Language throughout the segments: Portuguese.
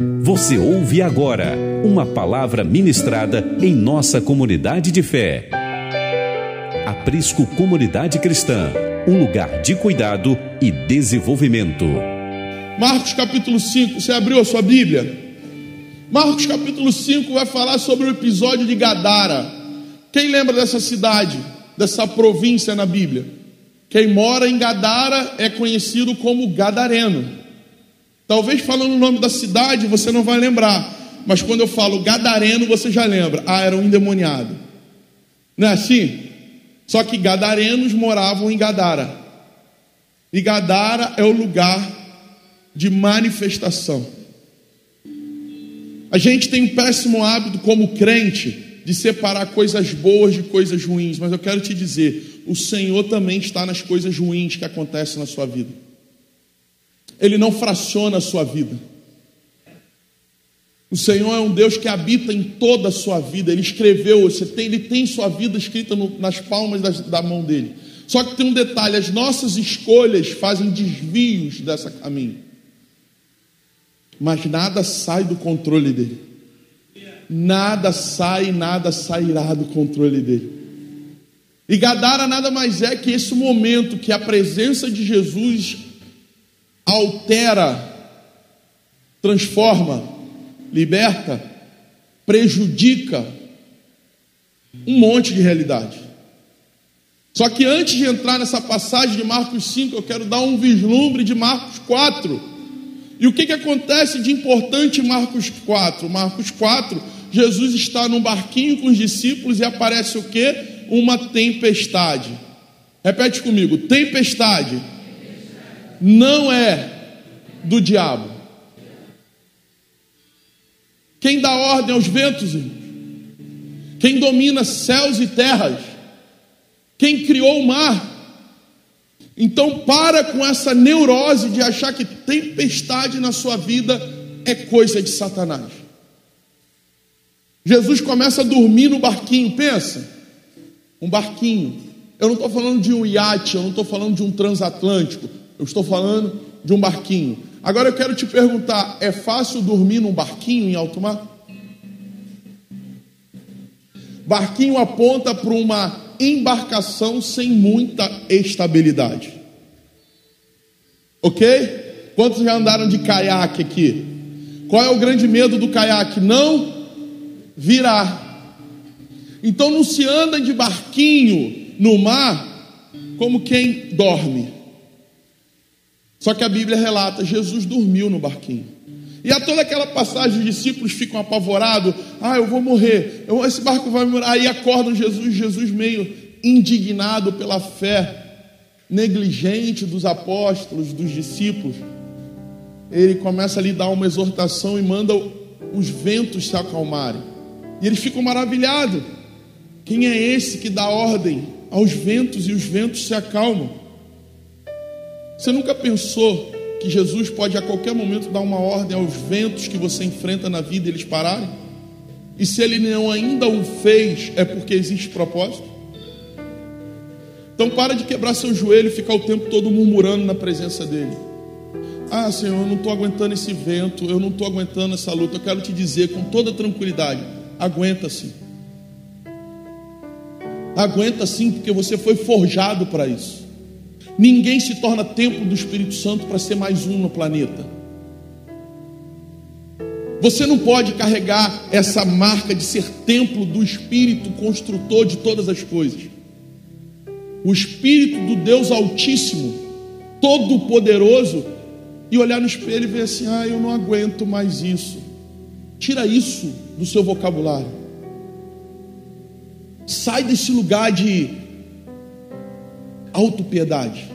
Você ouve agora uma palavra ministrada em nossa comunidade de fé. Aprisco Comunidade Cristã, um lugar de cuidado e desenvolvimento. Marcos capítulo 5, você abriu a sua Bíblia? Marcos capítulo 5 vai falar sobre o episódio de Gadara. Quem lembra dessa cidade, dessa província na Bíblia? Quem mora em Gadara é conhecido como Gadareno. Talvez falando o nome da cidade você não vai lembrar, mas quando eu falo Gadareno você já lembra. Ah, era um endemoniado. Não é assim? Só que Gadarenos moravam em Gadara. E Gadara é o lugar de manifestação. A gente tem um péssimo hábito como crente de separar coisas boas de coisas ruins, mas eu quero te dizer, o Senhor também está nas coisas ruins que acontecem na sua vida. Ele não fraciona a sua vida. O Senhor é um Deus que habita em toda a sua vida. Ele escreveu, você tem, ele tem sua vida escrita no, nas palmas das, da mão dele. Só que tem um detalhe: as nossas escolhas fazem desvios dessa caminho. Mas nada sai do controle dele. Nada sai, nada sairá do controle dele. E Gadara nada mais é que esse momento que a presença de Jesus altera, transforma, liberta, prejudica um monte de realidade. Só que antes de entrar nessa passagem de Marcos 5, eu quero dar um vislumbre de Marcos 4. E o que, que acontece de importante em Marcos 4? Marcos 4, Jesus está num barquinho com os discípulos e aparece o que? Uma tempestade. Repete comigo: tempestade não é do diabo. Quem dá ordem aos ventos, quem domina céus e terras, quem criou o mar. Então, para com essa neurose de achar que tempestade na sua vida é coisa de Satanás. Jesus começa a dormir no barquinho, pensa, um barquinho. Eu não estou falando de um iate, eu não estou falando de um transatlântico, eu estou falando de um barquinho. Agora eu quero te perguntar: é fácil dormir num barquinho em alto mar? Barquinho aponta para uma embarcação sem muita estabilidade. Ok? Quantos já andaram de caiaque aqui? Qual é o grande medo do caiaque? Não virar. Então não se anda de barquinho no mar como quem dorme. Só que a Bíblia relata: Jesus dormiu no barquinho. E a toda aquela passagem, os discípulos ficam apavorados: ah, eu vou morrer, eu, esse barco vai morrer. Aí acordam Jesus, Jesus meio indignado pela fé negligente dos apóstolos, dos discípulos. Ele começa a lhe dar uma exortação e manda os ventos se acalmarem. E eles ficam maravilhados. Quem é esse que dá ordem aos ventos e os ventos se acalmam? Você nunca pensou que Jesus pode a qualquer momento dar uma ordem aos ventos que você enfrenta na vida e eles pararem? E se ele não ainda o fez, é porque existe propósito? Então para de quebrar seu joelho e ficar o tempo todo murmurando na presença dele. Ah, Senhor, eu não estou aguentando esse vento, eu não estou aguentando essa luta. Eu quero te dizer com toda tranquilidade: aguenta sim. Aguenta sim, porque você foi forjado para isso. Ninguém se torna templo do Espírito Santo para ser mais um no planeta. Você não pode carregar essa marca de ser templo do Espírito construtor de todas as coisas. O Espírito do Deus Altíssimo, Todo-Poderoso, e olhar no espelho e ver assim: ah, eu não aguento mais isso. Tira isso do seu vocabulário. Sai desse lugar de autopiedade.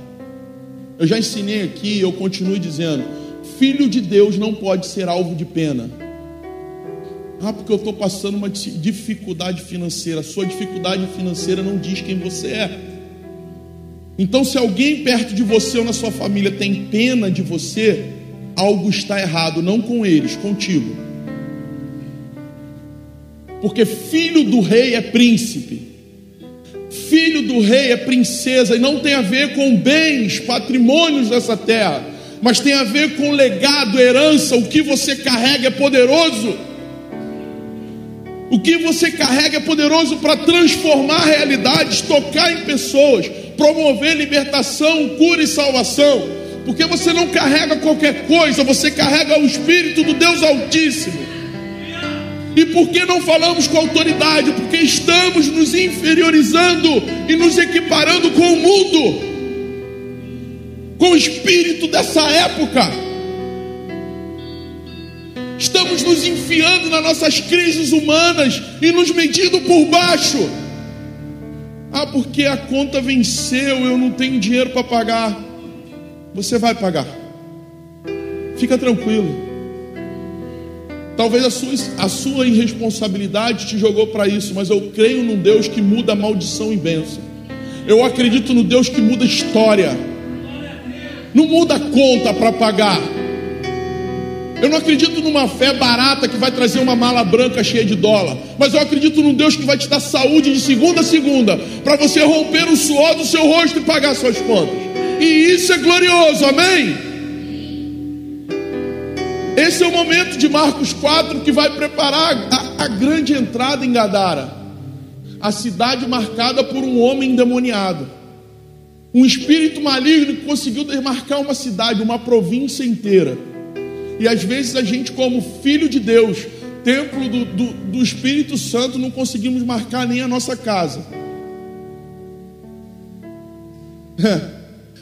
Eu já ensinei aqui, eu continuo dizendo: filho de Deus não pode ser alvo de pena. Ah, porque eu estou passando uma dificuldade financeira. Sua dificuldade financeira não diz quem você é. Então, se alguém perto de você ou na sua família tem pena de você, algo está errado, não com eles, contigo. Porque filho do rei é príncipe filho do rei é princesa e não tem a ver com bens, patrimônios dessa terra. mas tem a ver com legado, herança, o que você carrega é poderoso. O que você carrega é poderoso para transformar realidades, tocar em pessoas, promover libertação, cura e salvação. Porque você não carrega qualquer coisa, você carrega o Espírito do Deus Altíssimo. E por que não falamos com autoridade? Porque estamos nos inferiorizando e nos equiparando com o mundo com o espírito dessa época. Estamos nos enfiando nas nossas crises humanas e nos medindo por baixo. Ah, porque a conta venceu, eu não tenho dinheiro para pagar. Você vai pagar. Fica tranquilo. Talvez a sua, a sua irresponsabilidade te jogou para isso, mas eu creio num Deus que muda maldição em bênção. Eu acredito no Deus que muda história. Não muda conta para pagar. Eu não acredito numa fé barata que vai trazer uma mala branca cheia de dólar. Mas eu acredito num Deus que vai te dar saúde de segunda a segunda. Para você romper o suor do seu rosto e pagar suas contas. E isso é glorioso, amém? Esse é o momento de Marcos 4 que vai preparar a, a grande entrada em Gadara. A cidade marcada por um homem endemoniado. Um espírito maligno que conseguiu demarcar uma cidade, uma província inteira. E às vezes a gente, como filho de Deus, templo do, do, do Espírito Santo, não conseguimos marcar nem a nossa casa.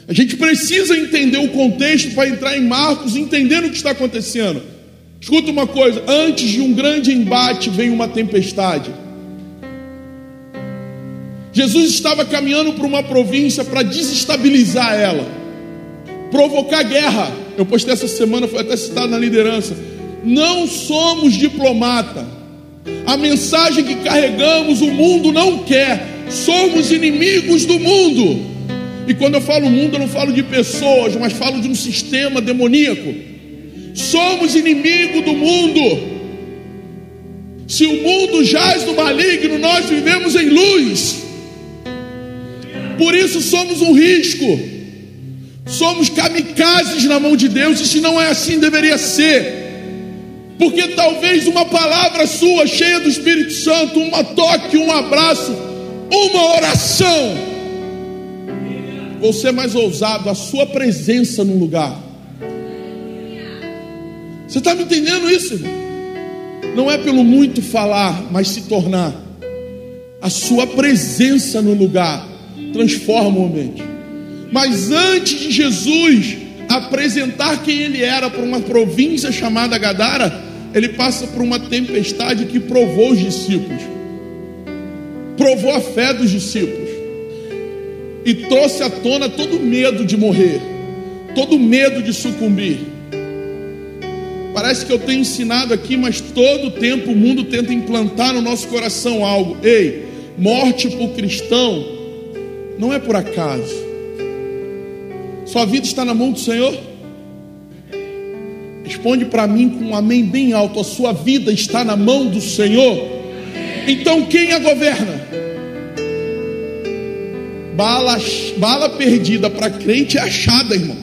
A gente precisa entender o contexto para entrar em Marcos, entendendo o que está acontecendo. Escuta uma coisa: antes de um grande embate vem uma tempestade. Jesus estava caminhando para uma província para desestabilizar ela, provocar guerra. Eu postei essa semana, foi até citado na liderança. Não somos diplomata. A mensagem que carregamos o mundo não quer. Somos inimigos do mundo. E quando eu falo mundo, eu não falo de pessoas, mas falo de um sistema demoníaco. Somos inimigos do mundo. Se o mundo jaz no maligno, nós vivemos em luz. Por isso somos um risco. Somos kamikazes na mão de Deus, e se não é assim, deveria ser. Porque talvez uma palavra sua, cheia do Espírito Santo, uma toque, um abraço, uma oração, ou ser mais ousado, a sua presença no lugar. Você está me entendendo isso? Não é pelo muito falar, mas se tornar. A sua presença no lugar transforma o ambiente. Mas antes de Jesus apresentar quem ele era para uma província chamada Gadara, ele passa por uma tempestade que provou os discípulos, provou a fé dos discípulos e trouxe à tona todo medo de morrer, todo medo de sucumbir. Parece que eu tenho ensinado aqui, mas todo tempo o mundo tenta implantar no nosso coração algo. Ei, morte para o cristão não é por acaso. Sua vida está na mão do Senhor? Responde para mim com um amém bem alto: a sua vida está na mão do Senhor. Então quem a governa? Bala, bala perdida para crente é achada, irmão.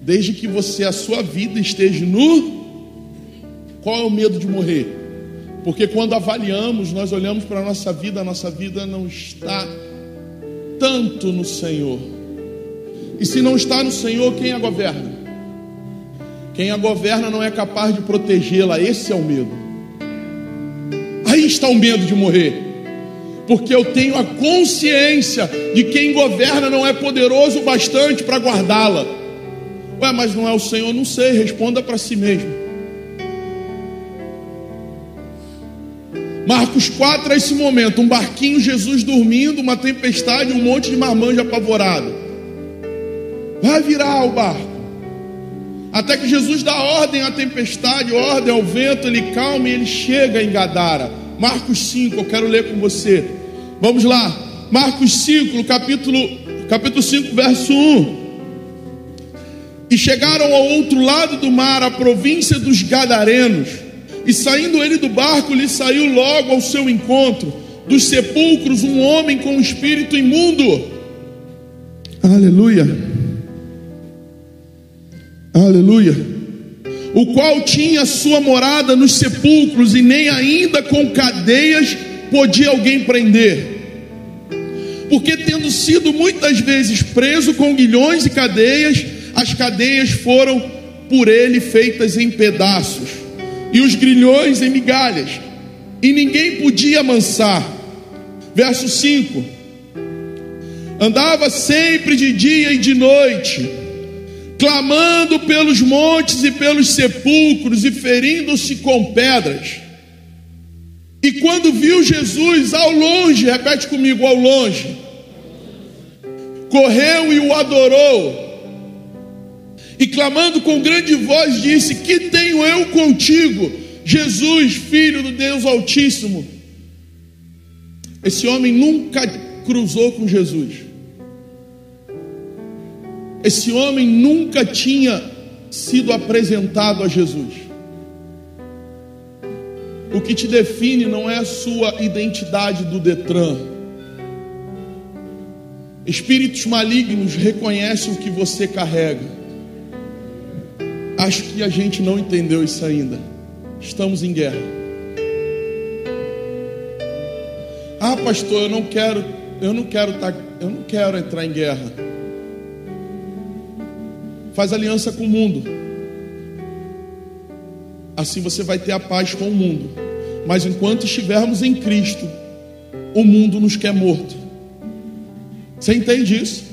Desde que você, a sua vida esteja no. Qual é o medo de morrer? Porque quando avaliamos, nós olhamos para a nossa vida, a nossa vida não está tanto no Senhor. E se não está no Senhor, quem a governa? Quem a governa não é capaz de protegê-la, esse é o medo. Aí está o medo de morrer. Porque eu tenho a consciência de quem governa não é poderoso o bastante para guardá-la. Ué, mas não é o Senhor? Não sei, responda para si mesmo. Marcos 4 é esse momento: um barquinho, Jesus dormindo, uma tempestade, um monte de marmanjo apavorado. Vai virar o barco. Até que Jesus dá ordem à tempestade, ordem ao vento, ele calma e ele chega em Gadara. Marcos 5, eu quero ler com você. Vamos lá. Marcos 5, capítulo, capítulo 5, verso 1. E chegaram ao outro lado do mar, a província dos Gadarenos. E saindo ele do barco, lhe saiu logo ao seu encontro, dos sepulcros, um homem com um espírito imundo. Aleluia. Aleluia. O qual tinha sua morada nos sepulcros e nem ainda com cadeias podia alguém prender. Porque tendo sido muitas vezes preso com guilhões e cadeias, as cadeias foram por ele feitas em pedaços, e os grilhões em migalhas, e ninguém podia amansar. Verso 5: Andava sempre de dia e de noite, clamando pelos montes e pelos sepulcros, e ferindo-se com pedras. E quando viu Jesus ao longe, repete comigo, ao longe, correu e o adorou. E clamando com grande voz, disse: Que tenho eu contigo, Jesus, filho do Deus Altíssimo? Esse homem nunca cruzou com Jesus. Esse homem nunca tinha sido apresentado a Jesus. O que te define não é a sua identidade do Detran. Espíritos malignos reconhecem o que você carrega. Acho que a gente não entendeu isso ainda. Estamos em guerra. Ah, pastor, eu não quero, eu não quero tá, eu não quero entrar em guerra. Faz aliança com o mundo. Assim você vai ter a paz com o mundo. Mas enquanto estivermos em Cristo, o mundo nos quer morto. Você entende isso?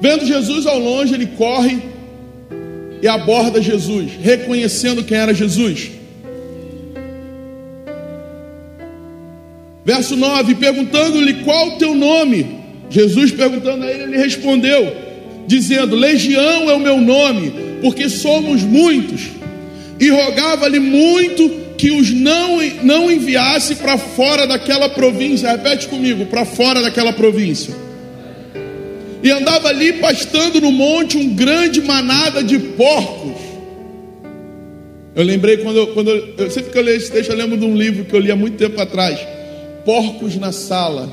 Vendo Jesus ao longe, ele corre e aborda Jesus, reconhecendo quem era Jesus. Verso 9: perguntando-lhe qual o teu nome. Jesus perguntando a ele, ele respondeu, dizendo: Legião é o meu nome, porque somos muitos e rogava-lhe muito que os não, não enviasse para fora daquela província. Repete comigo: para fora daquela província. E andava ali pastando no monte um grande manada de porcos. Eu lembrei quando eu, quando eu, eu sempre que eu leio esse texto, eu lembro de um livro que eu li há muito tempo atrás: Porcos na Sala.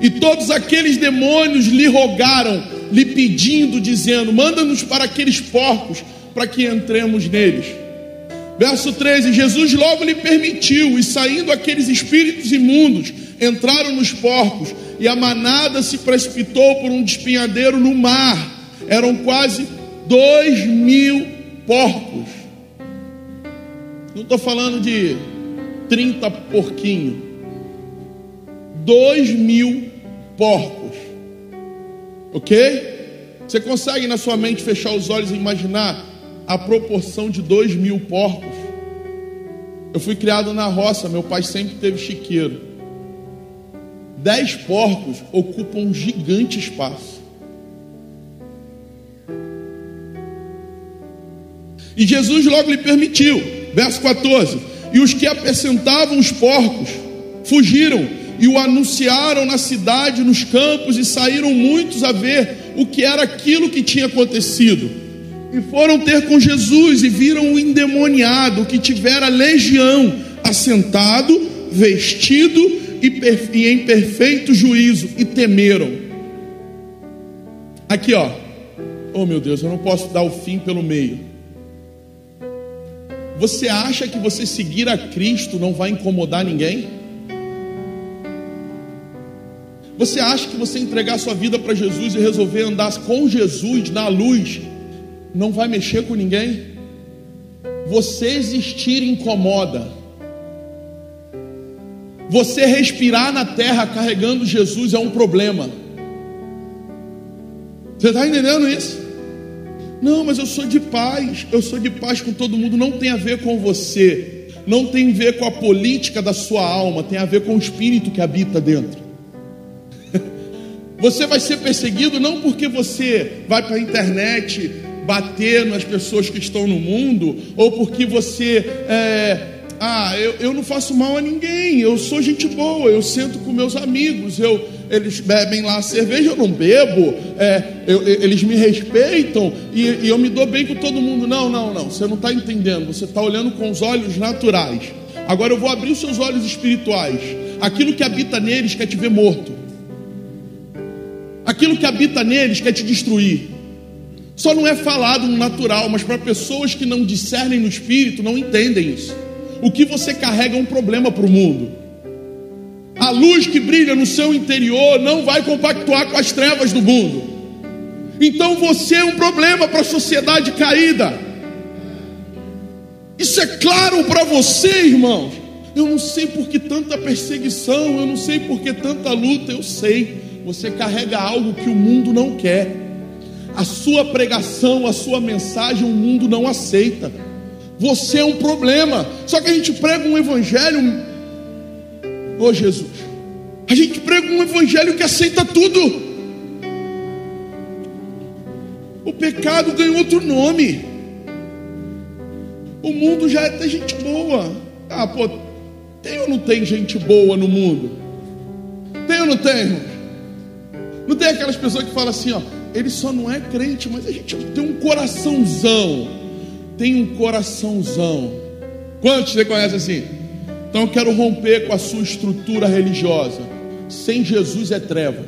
E todos aqueles demônios lhe rogaram, lhe pedindo, dizendo: Manda-nos para aqueles porcos, para que entremos neles. Verso 13: Jesus logo lhe permitiu, e saindo aqueles espíritos imundos, entraram nos porcos, e a manada se precipitou por um despinhadeiro no mar. Eram quase dois mil porcos. Não estou falando de 30 porquinhos. Dois mil porcos. Ok? Você consegue na sua mente fechar os olhos e imaginar a proporção de dois mil porcos? Eu fui criado na roça, meu pai sempre teve chiqueiro. Dez porcos ocupam um gigante espaço. E Jesus logo lhe permitiu, verso 14: E os que apacentavam os porcos fugiram e o anunciaram na cidade, nos campos, e saíram muitos a ver o que era aquilo que tinha acontecido. E foram ter com Jesus e viram o endemoniado que tivera legião, assentado, vestido e, em perfeito juízo, e temeram. Aqui, ó. Oh meu Deus, eu não posso dar o fim pelo meio. Você acha que você seguir a Cristo não vai incomodar ninguém? Você acha que você entregar sua vida para Jesus e resolver andar com Jesus na luz não vai mexer com ninguém? Você existir incomoda. Você respirar na terra carregando Jesus é um problema. Você está entendendo isso? Não, mas eu sou de paz, eu sou de paz com todo mundo. Não tem a ver com você, não tem a ver com a política da sua alma, tem a ver com o espírito que habita dentro. Você vai ser perseguido não porque você vai para a internet bater nas pessoas que estão no mundo, ou porque você é, ah, eu, eu não faço mal a ninguém, eu sou gente boa, eu sento com meus amigos, eu, eles bebem lá cerveja, eu não bebo, é, eu, eles me respeitam e, e, eu me dou bem com todo mundo. Não, não, não, você não está entendendo, você está olhando com os olhos naturais. Agora eu vou abrir os seus olhos espirituais. Aquilo que habita neles quer te ver morto Aquilo que habita neles quer te destruir. Só não é falado no natural, mas para pessoas que não discernem no espírito, não entendem isso. O que você carrega é um problema para o mundo. A luz que brilha no seu interior não vai compactuar com as trevas do mundo. Então você é um problema para a sociedade caída. Isso é claro para você, irmãos. Eu não sei por que tanta perseguição, eu não sei por que tanta luta, eu sei. Você carrega algo que o mundo não quer. A sua pregação, a sua mensagem, o mundo não aceita. Você é um problema. Só que a gente prega um evangelho. Ô oh, Jesus. A gente prega um evangelho que aceita tudo. O pecado ganhou outro nome. O mundo já é gente boa. Ah, pô, tem ou não tem gente boa no mundo? Tem ou não tem? Não tem aquelas pessoas que falam assim, ó, ele só não é crente, mas a gente tem um coraçãozão. Tem um coraçãozão. Quantos você conhece assim? Então eu quero romper com a sua estrutura religiosa. Sem Jesus é trevas.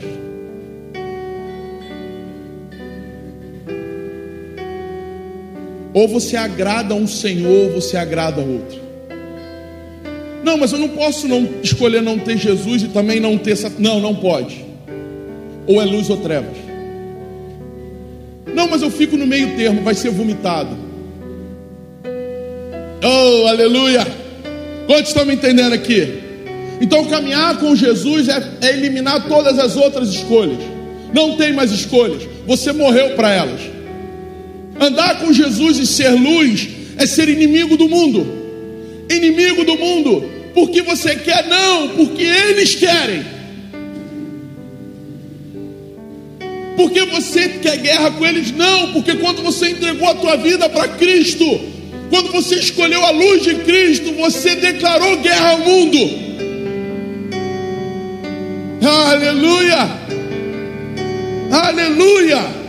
Ou você agrada um Senhor, ou você agrada outro. Não, mas eu não posso não escolher não ter Jesus e também não ter. Não, não pode. Ou é luz ou trevas. Não, mas eu fico no meio termo, vai ser vomitado. Oh, aleluia! Quantos estão me entendendo aqui? Então, caminhar com Jesus é, é eliminar todas as outras escolhas. Não tem mais escolhas. Você morreu para elas. Andar com Jesus e ser luz é ser inimigo do mundo. Inimigo do mundo. Porque você quer, não, porque eles querem. Porque você quer guerra com eles? Não, porque quando você entregou a tua vida para Cristo, quando você escolheu a luz de Cristo, você declarou guerra ao mundo. Aleluia! Aleluia!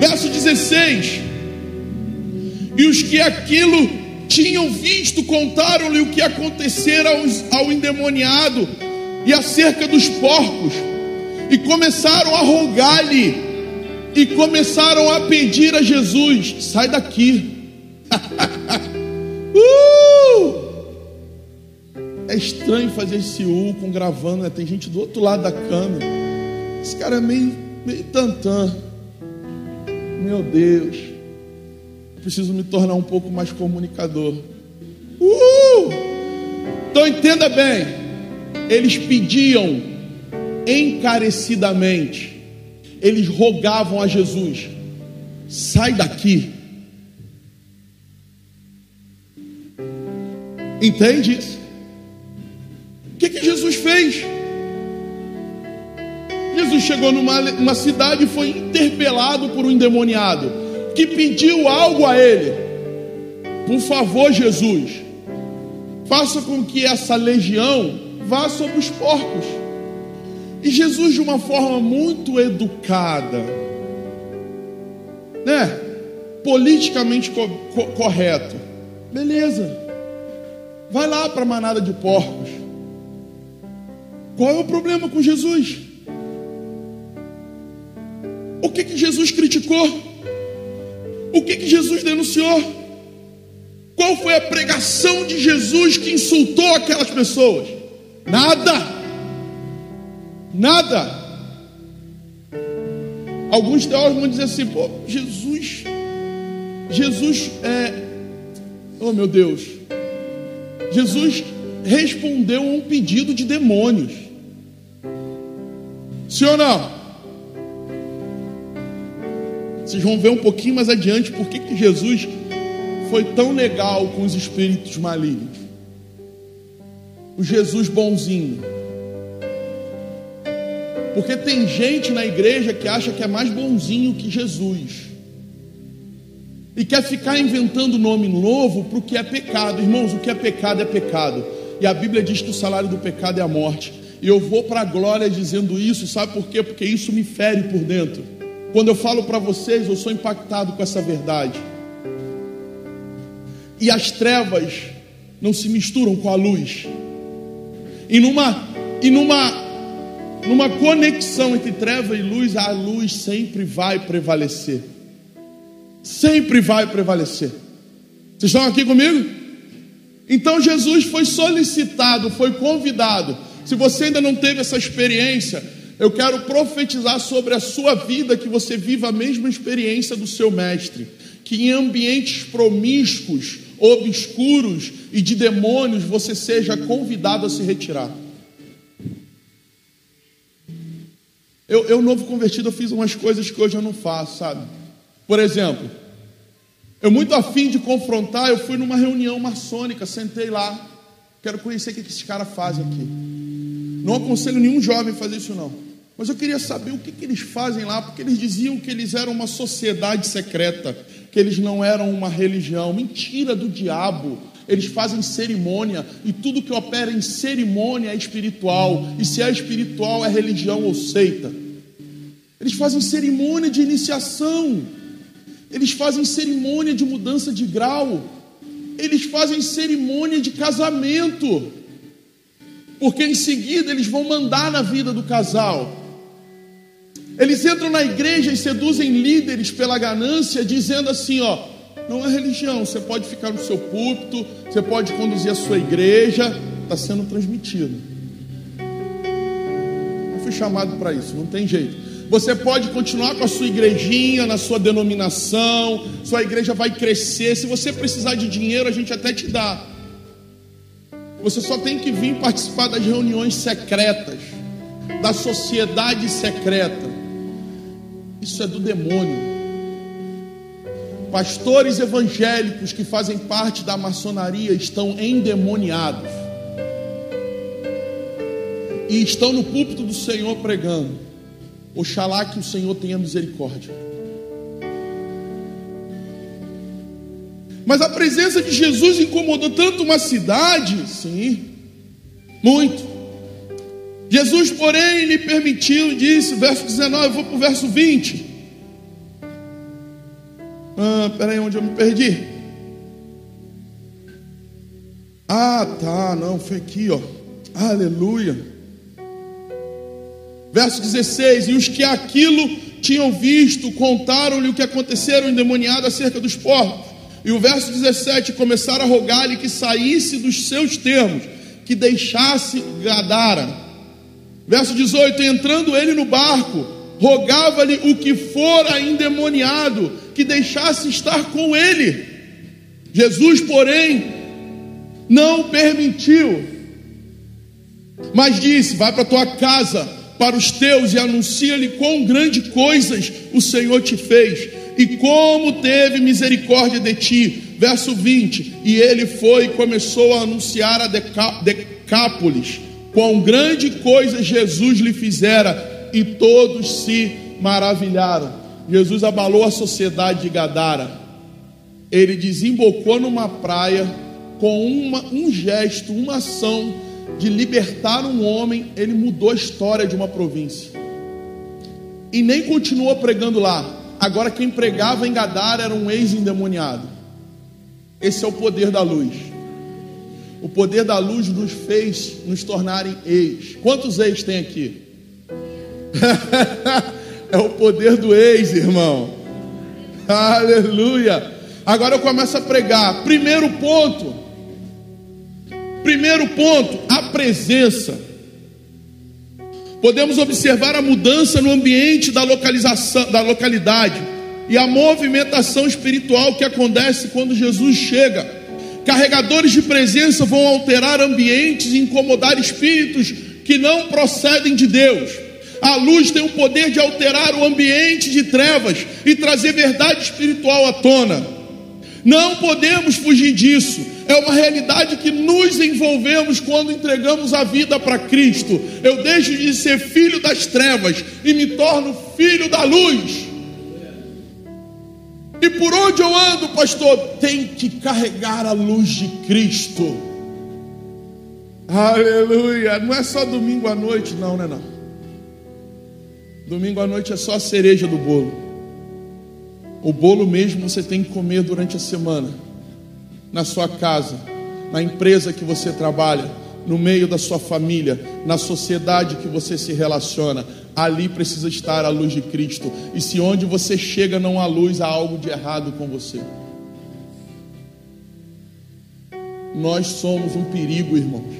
Verso 16: E os que aquilo tinham visto contaram-lhe o que acontecera ao endemoniado e acerca dos porcos, e começaram a rogar-lhe, e começaram a pedir a Jesus: sai daqui. uh! É estranho fazer esse U com gravando, né? tem gente do outro lado da câmera. Esse cara é meio, meio tantã. Meu Deus, preciso me tornar um pouco mais comunicador. Uh! Então entenda bem, eles pediam encarecidamente, eles rogavam a Jesus: sai daqui. Entende isso? O que, que Jesus fez? Jesus chegou numa, numa cidade e foi interpelado por um endemoniado que pediu algo a ele. Por favor, Jesus, faça com que essa legião vá sobre os porcos. E Jesus, de uma forma muito educada, né? Politicamente co co correto, beleza, vai lá para a manada de porcos. Qual é o problema com Jesus? O que, que Jesus criticou? O que, que Jesus denunciou? Qual foi a pregação de Jesus que insultou aquelas pessoas? Nada. Nada. Alguns teólogos vão dizer assim: pô, Jesus, Jesus é, oh meu Deus, Jesus respondeu a um pedido de demônios. Sim ou não? Vocês vão ver um pouquinho mais adiante por que Jesus foi tão legal com os espíritos malignos. O Jesus bonzinho. Porque tem gente na igreja que acha que é mais bonzinho que Jesus. E quer ficar inventando nome novo para o que é pecado. Irmãos, o que é pecado é pecado. E a Bíblia diz que o salário do pecado é a morte. E eu vou para a glória dizendo isso, sabe por quê? Porque isso me fere por dentro. Quando eu falo para vocês, eu sou impactado com essa verdade. E as trevas não se misturam com a luz. E numa e numa numa conexão entre treva e luz, a luz sempre vai prevalecer. Sempre vai prevalecer. Vocês estão aqui comigo? Então Jesus foi solicitado, foi convidado. Se você ainda não teve essa experiência, eu quero profetizar sobre a sua vida que você viva a mesma experiência do seu mestre, que em ambientes promíscuos, obscuros e de demônios você seja convidado a se retirar. Eu, eu novo convertido, eu fiz umas coisas que hoje eu não faço, sabe? Por exemplo, eu muito afim de confrontar, eu fui numa reunião maçônica, sentei lá, quero conhecer o que esses caras fazem aqui. Não aconselho nenhum jovem a fazer isso não. Mas eu queria saber o que, que eles fazem lá, porque eles diziam que eles eram uma sociedade secreta, que eles não eram uma religião. Mentira do diabo. Eles fazem cerimônia e tudo que opera em cerimônia é espiritual. E se é espiritual, é religião ou seita. Eles fazem cerimônia de iniciação. Eles fazem cerimônia de mudança de grau. Eles fazem cerimônia de casamento. Porque em seguida eles vão mandar na vida do casal. Eles entram na igreja e seduzem líderes pela ganância, dizendo assim: ó, não é religião, você pode ficar no seu púlpito, você pode conduzir a sua igreja, está sendo transmitido. Eu fui chamado para isso, não tem jeito. Você pode continuar com a sua igrejinha, na sua denominação, sua igreja vai crescer. Se você precisar de dinheiro, a gente até te dá. Você só tem que vir participar das reuniões secretas, da sociedade secreta. Isso é do demônio. Pastores evangélicos que fazem parte da maçonaria estão endemoniados. E estão no púlpito do Senhor pregando. Oxalá que o Senhor tenha misericórdia. Mas a presença de Jesus incomodou tanto uma cidade, sim, muito. Jesus, porém, lhe permitiu, disse, verso 19, eu vou para o verso 20. Ah, peraí, onde eu me perdi? Ah, tá, não, foi aqui, ó. Aleluia. Verso 16: E os que aquilo tinham visto contaram-lhe o que aconteceram endemoniado acerca dos porcos. E o verso 17: Começaram a rogar-lhe que saísse dos seus termos, que deixasse Gadara. Verso 18: Entrando ele no barco, rogava-lhe o que fora endemoniado, que deixasse estar com ele. Jesus, porém, não permitiu, mas disse: Vai para tua casa para os teus e anuncia-lhe quão grandes coisas o Senhor te fez e como teve misericórdia de ti. Verso 20: E ele foi e começou a anunciar a Decápolis quão grande coisa Jesus lhe fizera, e todos se maravilharam. Jesus abalou a sociedade de Gadara. Ele desembocou numa praia com uma, um gesto, uma ação de libertar um homem, ele mudou a história de uma província. E nem continuou pregando lá. Agora quem pregava em Gadara era um ex-endemoniado. Esse é o poder da luz. O poder da luz nos fez nos tornarem ex. Quantos ex tem aqui? é o poder do ex, irmão. Aleluia. Agora eu começo a pregar. Primeiro ponto Primeiro ponto, a presença. Podemos observar a mudança no ambiente da localização, da localidade e a movimentação espiritual que acontece quando Jesus chega. Carregadores de presença vão alterar ambientes e incomodar espíritos que não procedem de Deus. A luz tem o poder de alterar o ambiente de trevas e trazer verdade espiritual à tona. Não podemos fugir disso é uma realidade que nos envolvemos quando entregamos a vida para Cristo. Eu deixo de ser filho das trevas e me torno filho da luz. E por onde eu ando, pastor, tem que carregar a luz de Cristo. Aleluia. Não é só domingo à noite, não, né? Não. Domingo à noite é só a cereja do bolo. O bolo mesmo você tem que comer durante a semana na sua casa, na empresa que você trabalha, no meio da sua família, na sociedade que você se relaciona. Ali precisa estar a luz de Cristo. E se onde você chega não há luz, há algo de errado com você. Nós somos um perigo, irmãos.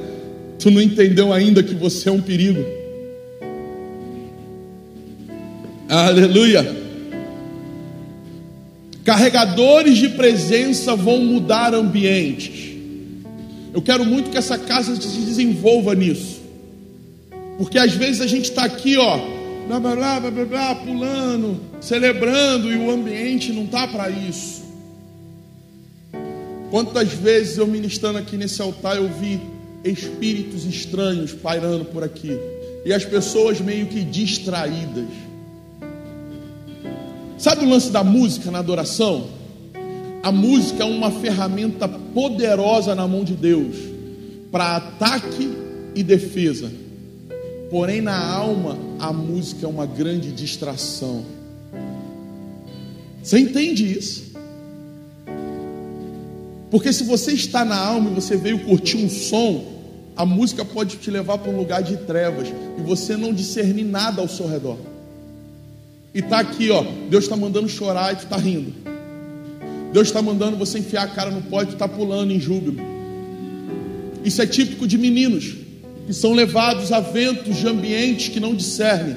tu não entendeu ainda que você é um perigo. Aleluia. Carregadores de presença vão mudar ambientes. Eu quero muito que essa casa se desenvolva nisso. Porque às vezes a gente está aqui, ó, blá, blá, blá, blá, blá, blá, pulando, celebrando, e o ambiente não está para isso. Quantas vezes eu ministrando aqui nesse altar eu vi espíritos estranhos pairando por aqui, e as pessoas meio que distraídas. Sabe o lance da música na adoração? A música é uma ferramenta poderosa na mão de Deus para ataque e defesa. Porém, na alma, a música é uma grande distração. Você entende isso? Porque se você está na alma e você veio curtir um som, a música pode te levar para um lugar de trevas e você não discernir nada ao seu redor. E tá aqui, ó, Deus está mandando chorar e tu está rindo. Deus está mandando você enfiar a cara no pó e tu está pulando em júbilo. Isso é típico de meninos que são levados a ventos de ambientes que não discernem.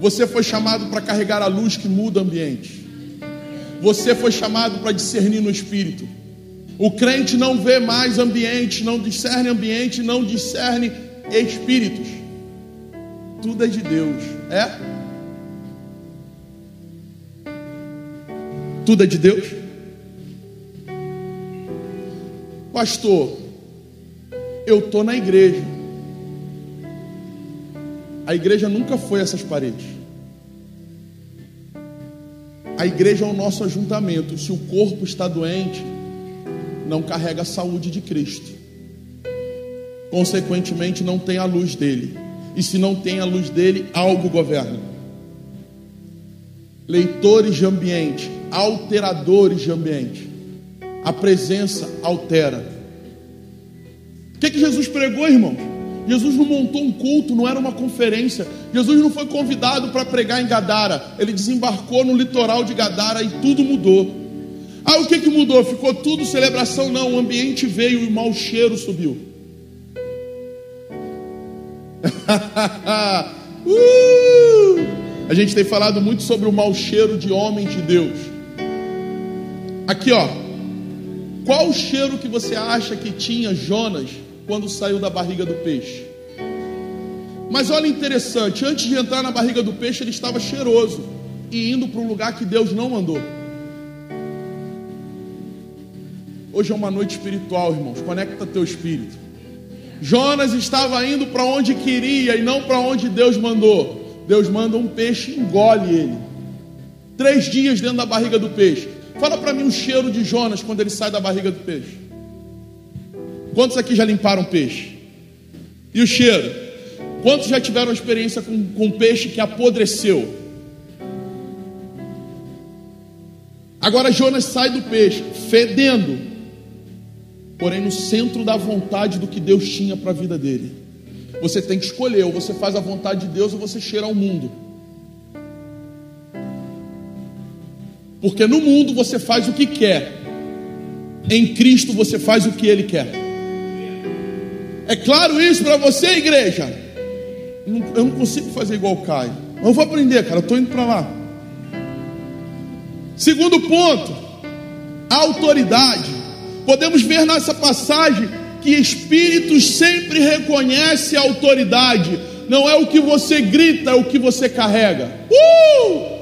Você foi chamado para carregar a luz que muda ambiente. Você foi chamado para discernir no espírito. O crente não vê mais ambiente, não discerne ambiente, não discerne espíritos. Tudo é de Deus. É? Tudo é de Deus? Pastor, eu estou na igreja. A igreja nunca foi essas paredes. A igreja é o nosso ajuntamento. Se o corpo está doente, não carrega a saúde de Cristo. Consequentemente, não tem a luz dele. E se não tem a luz dele, algo governa. Leitores de ambiente, alteradores de ambiente. A presença altera. O que, que Jesus pregou, irmão? Jesus não montou um culto, não era uma conferência. Jesus não foi convidado para pregar em Gadara. Ele desembarcou no litoral de Gadara e tudo mudou. Ah, o que, que mudou? Ficou tudo celebração? Não, o ambiente veio e o mau cheiro subiu. uh! A gente tem falado muito sobre o mau cheiro de homens de Deus. Aqui, ó. Qual o cheiro que você acha que tinha Jonas quando saiu da barriga do peixe? Mas olha interessante, antes de entrar na barriga do peixe, ele estava cheiroso e indo para um lugar que Deus não mandou. Hoje é uma noite espiritual, irmãos. Conecta teu espírito. Jonas estava indo para onde queria e não para onde Deus mandou. Deus manda um peixe e engole ele. Três dias dentro da barriga do peixe. Fala para mim o cheiro de Jonas quando ele sai da barriga do peixe. Quantos aqui já limparam peixe? E o cheiro? Quantos já tiveram experiência com, com peixe que apodreceu? Agora Jonas sai do peixe, fedendo, porém no centro da vontade do que Deus tinha para a vida dele. Você tem que escolher, ou você faz a vontade de Deus, ou você cheira ao mundo. Porque no mundo você faz o que quer, em Cristo você faz o que Ele quer. É claro isso para você, igreja? Eu não consigo fazer igual o Caio. Eu vou aprender, cara. Eu estou indo para lá. Segundo ponto, autoridade. Podemos ver nessa passagem que espíritos sempre reconhecem a autoridade. Não é o que você grita, é o que você carrega. Uh!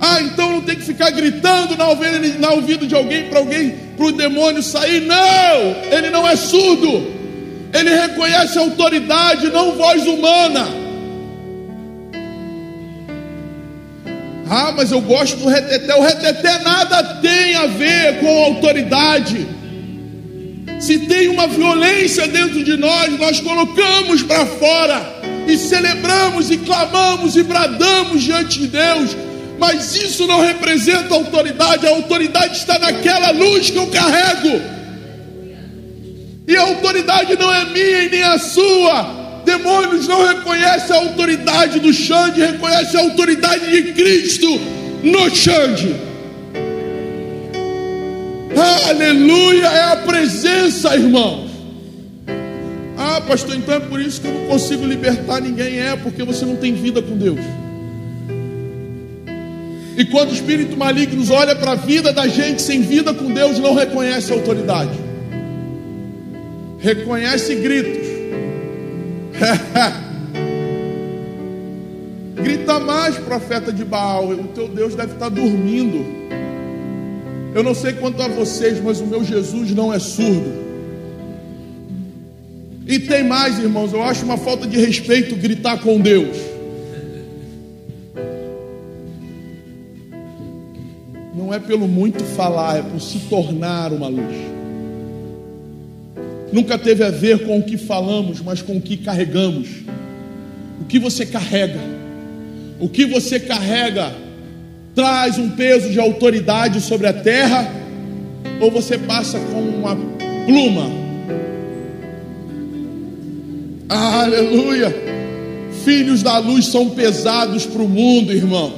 Ah, então não tem que ficar gritando na ouvido, na ouvido de alguém para alguém, para o demônio sair. Não, ele não é surdo. Ele reconhece a autoridade, não voz humana. Ah, mas eu gosto do reteté. O reteté nada tem a ver com autoridade. Se tem uma violência dentro de nós, nós colocamos para fora e celebramos e clamamos e bradamos diante de Deus mas isso não representa autoridade, a autoridade está naquela luz que eu carrego. E a autoridade não é minha e nem a sua. Demônios não reconhecem a autoridade do Xande, reconhecem a autoridade de Cristo no Xande. Aleluia, é a presença, irmãos. Ah, pastor, então é por isso que eu não consigo libertar ninguém. É porque você não tem vida com Deus. E quando o espírito maligno olha para a vida da gente sem vida com Deus, não reconhece a autoridade. Reconhece gritos. Grita mais, profeta de Baal. O teu Deus deve estar dormindo. Eu não sei quanto a vocês, mas o meu Jesus não é surdo. E tem mais, irmãos, eu acho uma falta de respeito gritar com Deus. não é pelo muito falar, é por se tornar uma luz. Nunca teve a ver com o que falamos, mas com o que carregamos. O que você carrega, o que você carrega, traz um peso de autoridade sobre a terra, ou você passa com uma pluma. Aleluia! Filhos da luz são pesados para o mundo, irmãos.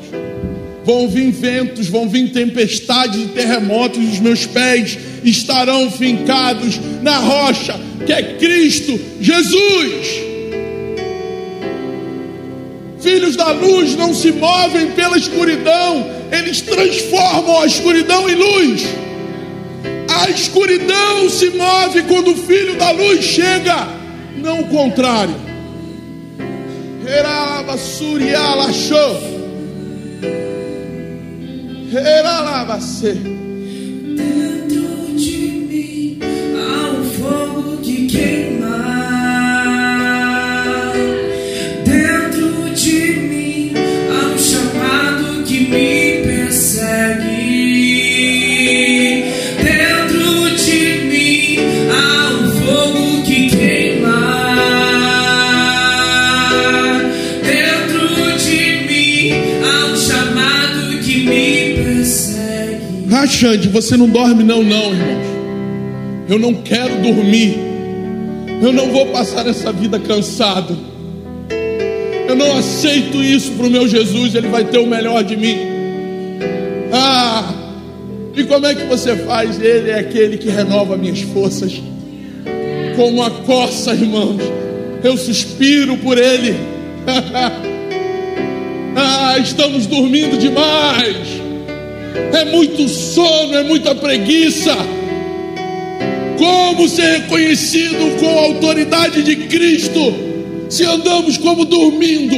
Vão vir ventos, vão vir tempestades e terremotos, os meus pés estarão fincados na rocha, que é Cristo Jesus. Filhos da luz não se movem pela escuridão, eles transformam a escuridão em luz. A escuridão se move quando o filho da luz chega, não o contrário. Heraba Suriala Show. Rachande, você não dorme não, não, irmãos. Eu não quero dormir. Eu não vou passar essa vida cansado. Eu não aceito isso para o meu Jesus. Ele vai ter o melhor de mim. Ah, e como é que você faz? Ele é aquele que renova minhas forças. Como a corça, irmãos. Eu suspiro por ele. ah, estamos dormindo demais. É muito sono, é muita preguiça. Como ser reconhecido com a autoridade de Cristo se andamos como dormindo?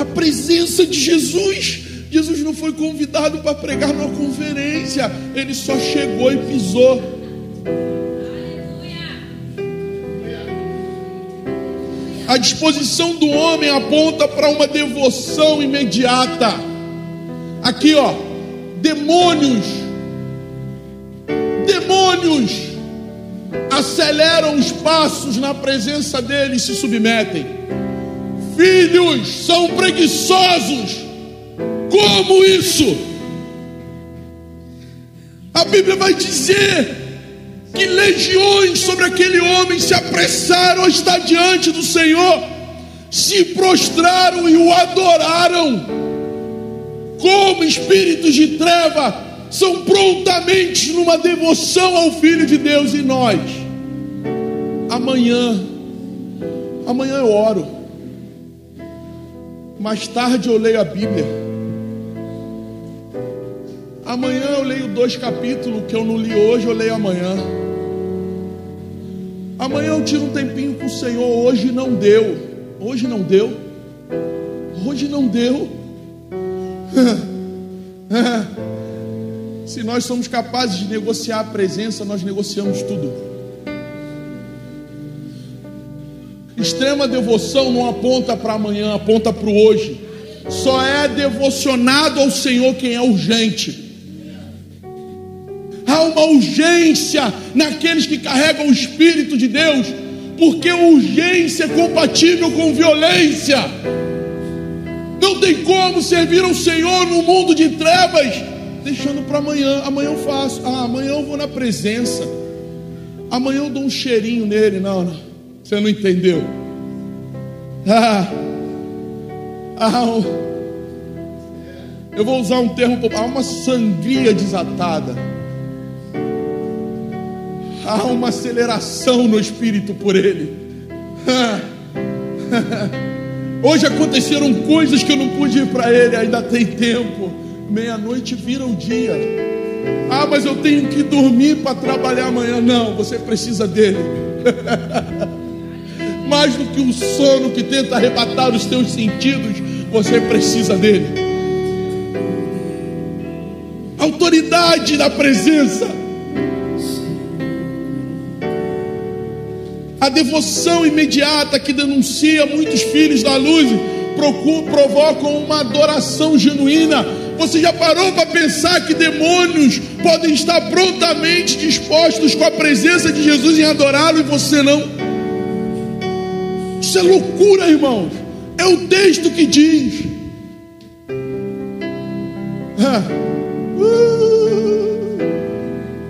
A presença de Jesus. Jesus não foi convidado para pregar numa conferência, ele só chegou e pisou. A disposição do homem aponta para uma devoção imediata. Aqui, ó, demônios, demônios aceleram os passos na presença dele e se submetem. Filhos são preguiçosos. Como isso? A Bíblia vai dizer que legiões sobre aquele homem se apressaram a estar diante do Senhor, se prostraram e o adoraram. Como espíritos de treva são prontamente numa devoção ao Filho de Deus e nós. Amanhã, amanhã eu oro. Mais tarde eu leio a Bíblia. Amanhã eu leio dois capítulos que eu não li hoje, eu leio amanhã. Amanhã eu tiro um tempinho com o Senhor. Hoje não deu. Hoje não deu. Hoje não deu. Se nós somos capazes de negociar a presença, nós negociamos tudo. Extrema devoção não aponta para amanhã, aponta para o hoje. Só é devocionado ao Senhor quem é urgente. Uma urgência naqueles que carregam o Espírito de Deus, porque urgência é compatível com violência. Não tem como servir ao Senhor no mundo de trevas deixando para amanhã. Amanhã eu faço. Ah, amanhã eu vou na presença. Amanhã eu dou um cheirinho nele. Não, não. Você não entendeu. Ah, ah, eu vou usar um termo. Há uma sangria desatada. Há uma aceleração no espírito por ele. Hoje aconteceram coisas que eu não pude ir para ele, ainda tem tempo. Meia-noite vira o dia. Ah, mas eu tenho que dormir para trabalhar amanhã. Não, você precisa dele. Mais do que o sono que tenta arrebatar os teus sentidos, você precisa dele. Autoridade da presença. A devoção imediata que denuncia muitos filhos da luz provocam uma adoração genuína. Você já parou para pensar que demônios podem estar prontamente dispostos com a presença de Jesus em adorá-lo e você não? Isso é loucura, irmãos. É o texto que diz. Uh,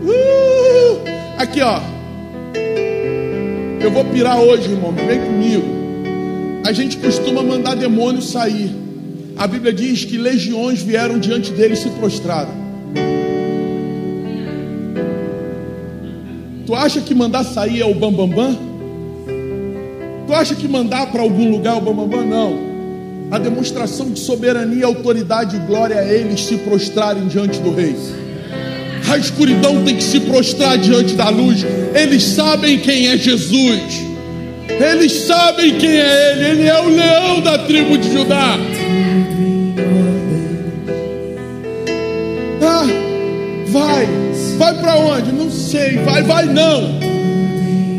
uh, aqui, ó. Eu vou pirar hoje, irmão, vem comigo. A gente costuma mandar demônios sair. A Bíblia diz que legiões vieram diante dele e se prostraram. Tu acha que mandar sair é o bambambam? Bam, bam? Tu acha que mandar para algum lugar é o bambambam? Bam, Não. A demonstração de soberania, autoridade e glória é eles se prostrarem diante do rei. A escuridão tem que se prostrar diante da luz. Eles sabem quem é Jesus. Eles sabem quem é Ele. Ele é o leão da tribo de Judá. Ah, vai. Vai para onde? Não sei. Vai, vai não.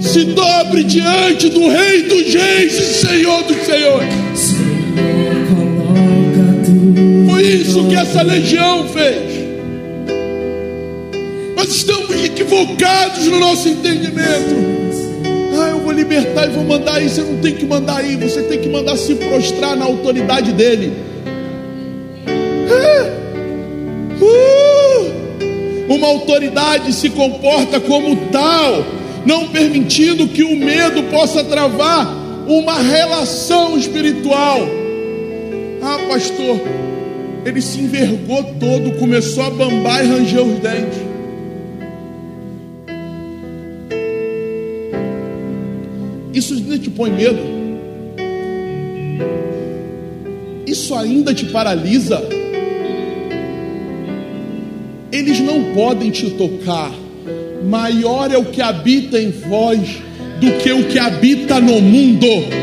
Se dobre diante do Rei dos Reis e Senhor dos Senhores. Foi isso que essa legião fez. Nós estamos equivocados no nosso entendimento. Ah, eu vou libertar e vou mandar aí. Você não tem que mandar aí, você tem que mandar se prostrar na autoridade dele. Ah, uh, uma autoridade se comporta como tal, não permitindo que o medo possa travar uma relação espiritual. Ah, pastor, ele se envergou todo, começou a bambar e ranger os dentes. Põe medo. Isso ainda te paralisa. Eles não podem te tocar. Maior é o que habita em vós do que o que habita no mundo.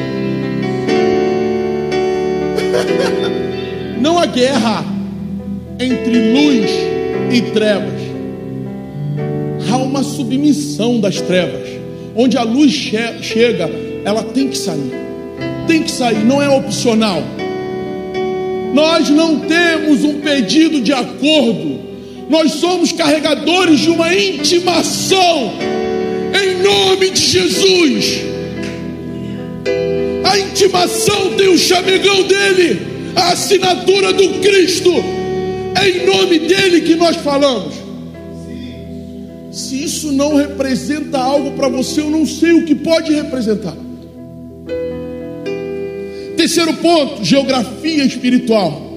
Não há guerra entre luz e trevas. Há uma submissão das trevas. Onde a luz che chega, ela tem que sair. Tem que sair, não é opcional. Nós não temos um pedido de acordo. Nós somos carregadores de uma intimação. Em nome de Jesus. A intimação tem o chamegão dele, a assinatura do Cristo. É em nome dele que nós falamos. Se isso não representa algo para você, eu não sei o que pode representar. Terceiro ponto: geografia espiritual.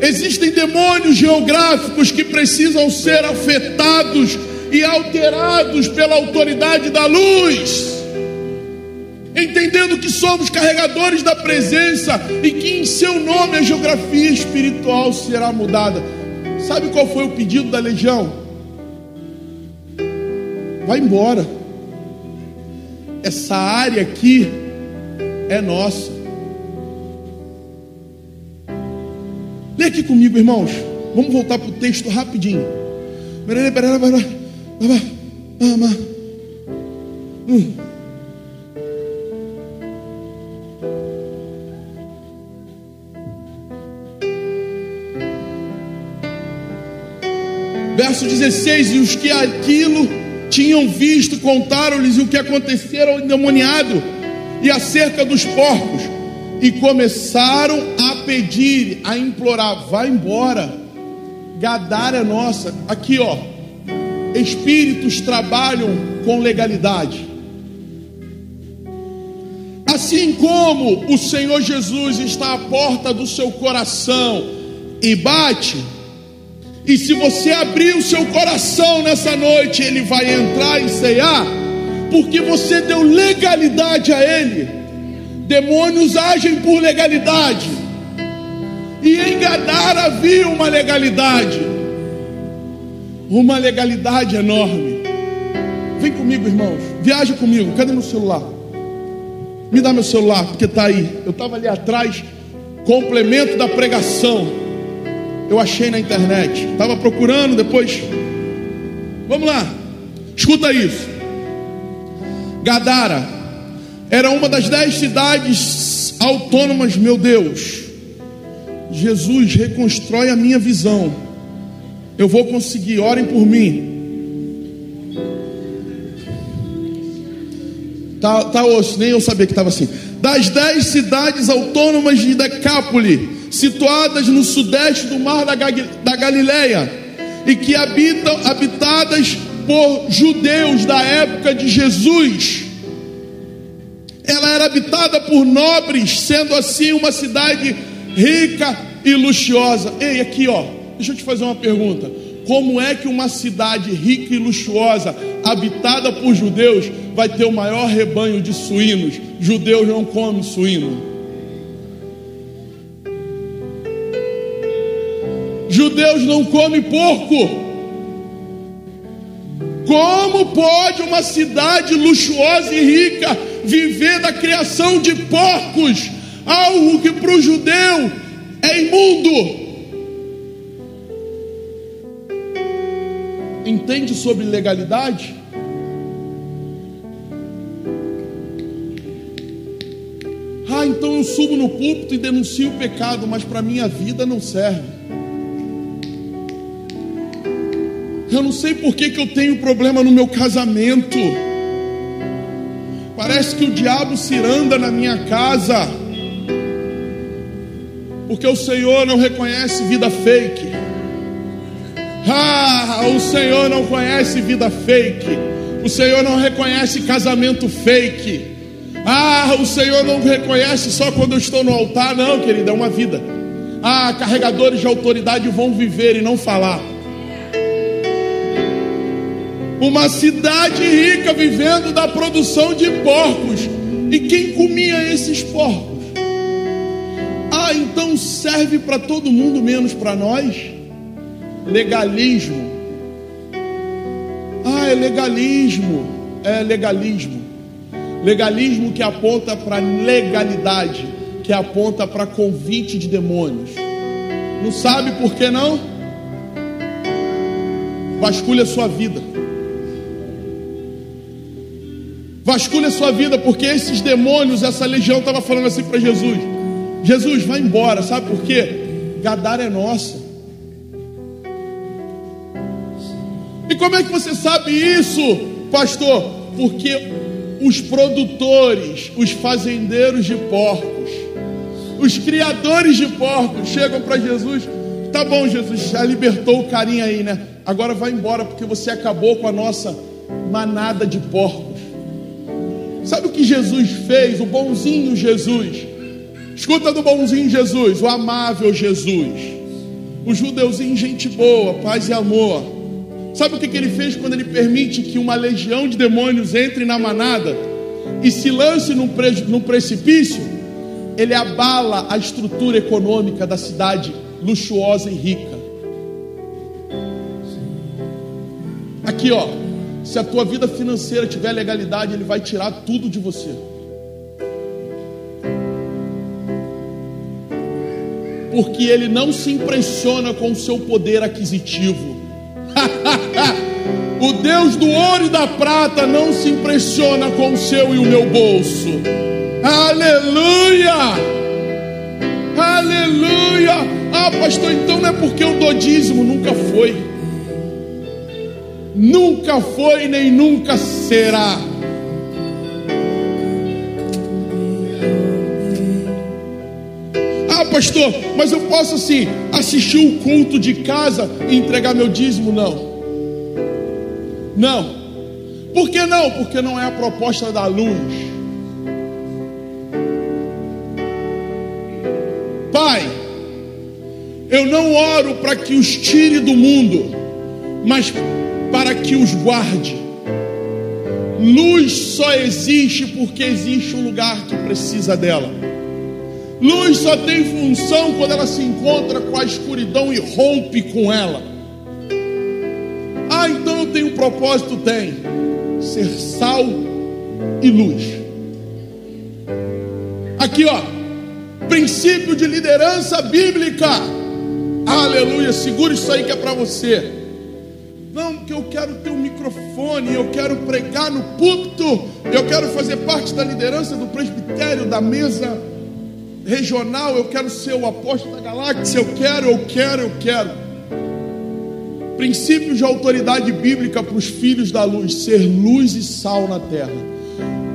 Existem demônios geográficos que precisam ser afetados e alterados pela autoridade da luz. Entendendo que somos carregadores da presença e que em seu nome a geografia espiritual será mudada. Sabe qual foi o pedido da legião? vai embora. Essa área aqui é nossa. Lê aqui comigo, irmãos. Vamos voltar para o texto rapidinho. Hum. Verso 16: E os que aquilo tinham visto, contaram-lhes o que acontecera ao endemoniado e acerca dos porcos, e começaram a pedir, a implorar: vá embora, Gadara é nossa. Aqui, ó. Espíritos trabalham com legalidade. Assim como o Senhor Jesus está à porta do seu coração e bate, e se você abrir o seu coração nessa noite, ele vai entrar e ceiar, porque você deu legalidade a ele. Demônios agem por legalidade. E em Gadara havia uma legalidade, uma legalidade enorme. Vem comigo, irmãos, viaja comigo. Cadê meu celular? Me dá meu celular, porque está aí. Eu estava ali atrás, complemento da pregação. Eu achei na internet. Estava procurando, depois. Vamos lá, escuta isso. Gadara era uma das dez cidades autônomas, meu Deus Jesus reconstrói a minha visão. Eu vou conseguir, orem por mim. Tá, tá osso, nem eu sabia que estava assim. Das dez cidades autônomas de Decápole, situadas no sudeste do mar da, da Galileia, e que habitam habitadas por judeus da época de Jesus. Ela era habitada por nobres, sendo assim uma cidade rica e luxuosa. Ei, aqui ó, deixa eu te fazer uma pergunta. Como é que uma cidade rica e luxuosa, habitada por judeus, vai ter o maior rebanho de suínos? Judeus não comem suíno. Judeus não comem porco. Como pode uma cidade luxuosa e rica viver da criação de porcos? algo que para o judeu é imundo. Entende sobre legalidade? Ah, então eu subo no púlpito e denuncio o pecado, mas para minha vida não serve. Eu não sei por que, que eu tenho problema no meu casamento. Parece que o diabo se anda na minha casa porque o Senhor não reconhece vida fake. Ah, o Senhor não conhece vida fake. O Senhor não reconhece casamento fake. Ah, o Senhor não reconhece só quando eu estou no altar, não, querida, é uma vida. Ah, carregadores de autoridade vão viver e não falar. Uma cidade rica vivendo da produção de porcos. E quem comia esses porcos? Ah, então serve para todo mundo menos para nós? Legalismo. Ah, é legalismo. É legalismo. Legalismo que aponta para legalidade, que aponta para convite de demônios. Não sabe por que não? Vasculha sua vida. Vasculha a sua vida, porque esses demônios, essa legião estava falando assim para Jesus. Jesus, vai embora, sabe por quê? Gadara é nossa. E como é que você sabe isso, pastor? Porque os produtores, os fazendeiros de porcos, os criadores de porcos chegam para Jesus. Tá bom, Jesus, já libertou o carinha aí, né? Agora vai embora porque você acabou com a nossa manada de porcos. Sabe o que Jesus fez? O bonzinho Jesus Escuta do bonzinho Jesus, o amável Jesus. O judeuzinho, gente boa, paz e amor. Sabe o que, ele fez quando ele permite que uma legião de demônios entre na manada e se lance num, pre num precipício? Ele abala a estrutura econômica da cidade luxuosa e rica. Aqui, ó. Se a tua vida financeira tiver legalidade, ele vai tirar tudo de você. porque ele não se impressiona com o seu poder aquisitivo. o Deus do ouro e da prata não se impressiona com o seu e o meu bolso. Aleluia! Aleluia! Ah, pastor, então não é porque o dodismo nunca foi. Nunca foi nem nunca será. pastor, mas eu posso assim assistir o culto de casa e entregar meu dízimo? Não. Não. Por que não? Porque não é a proposta da luz. Pai, eu não oro para que os tire do mundo, mas para que os guarde. Luz só existe porque existe um lugar que precisa dela. Luz só tem função quando ela se encontra com a escuridão e rompe com ela. Ah, então eu tenho um propósito? Tem. Ser sal e luz. Aqui, ó. Princípio de liderança bíblica. Aleluia. Segura isso aí que é para você. Não, que eu quero ter um microfone, eu quero pregar no púlpito, eu quero fazer parte da liderança do presbitério, da mesa regional, eu quero ser o apóstolo da galáxia, eu quero, eu quero, eu quero. Princípios de autoridade bíblica para os filhos da luz: ser luz e sal na terra.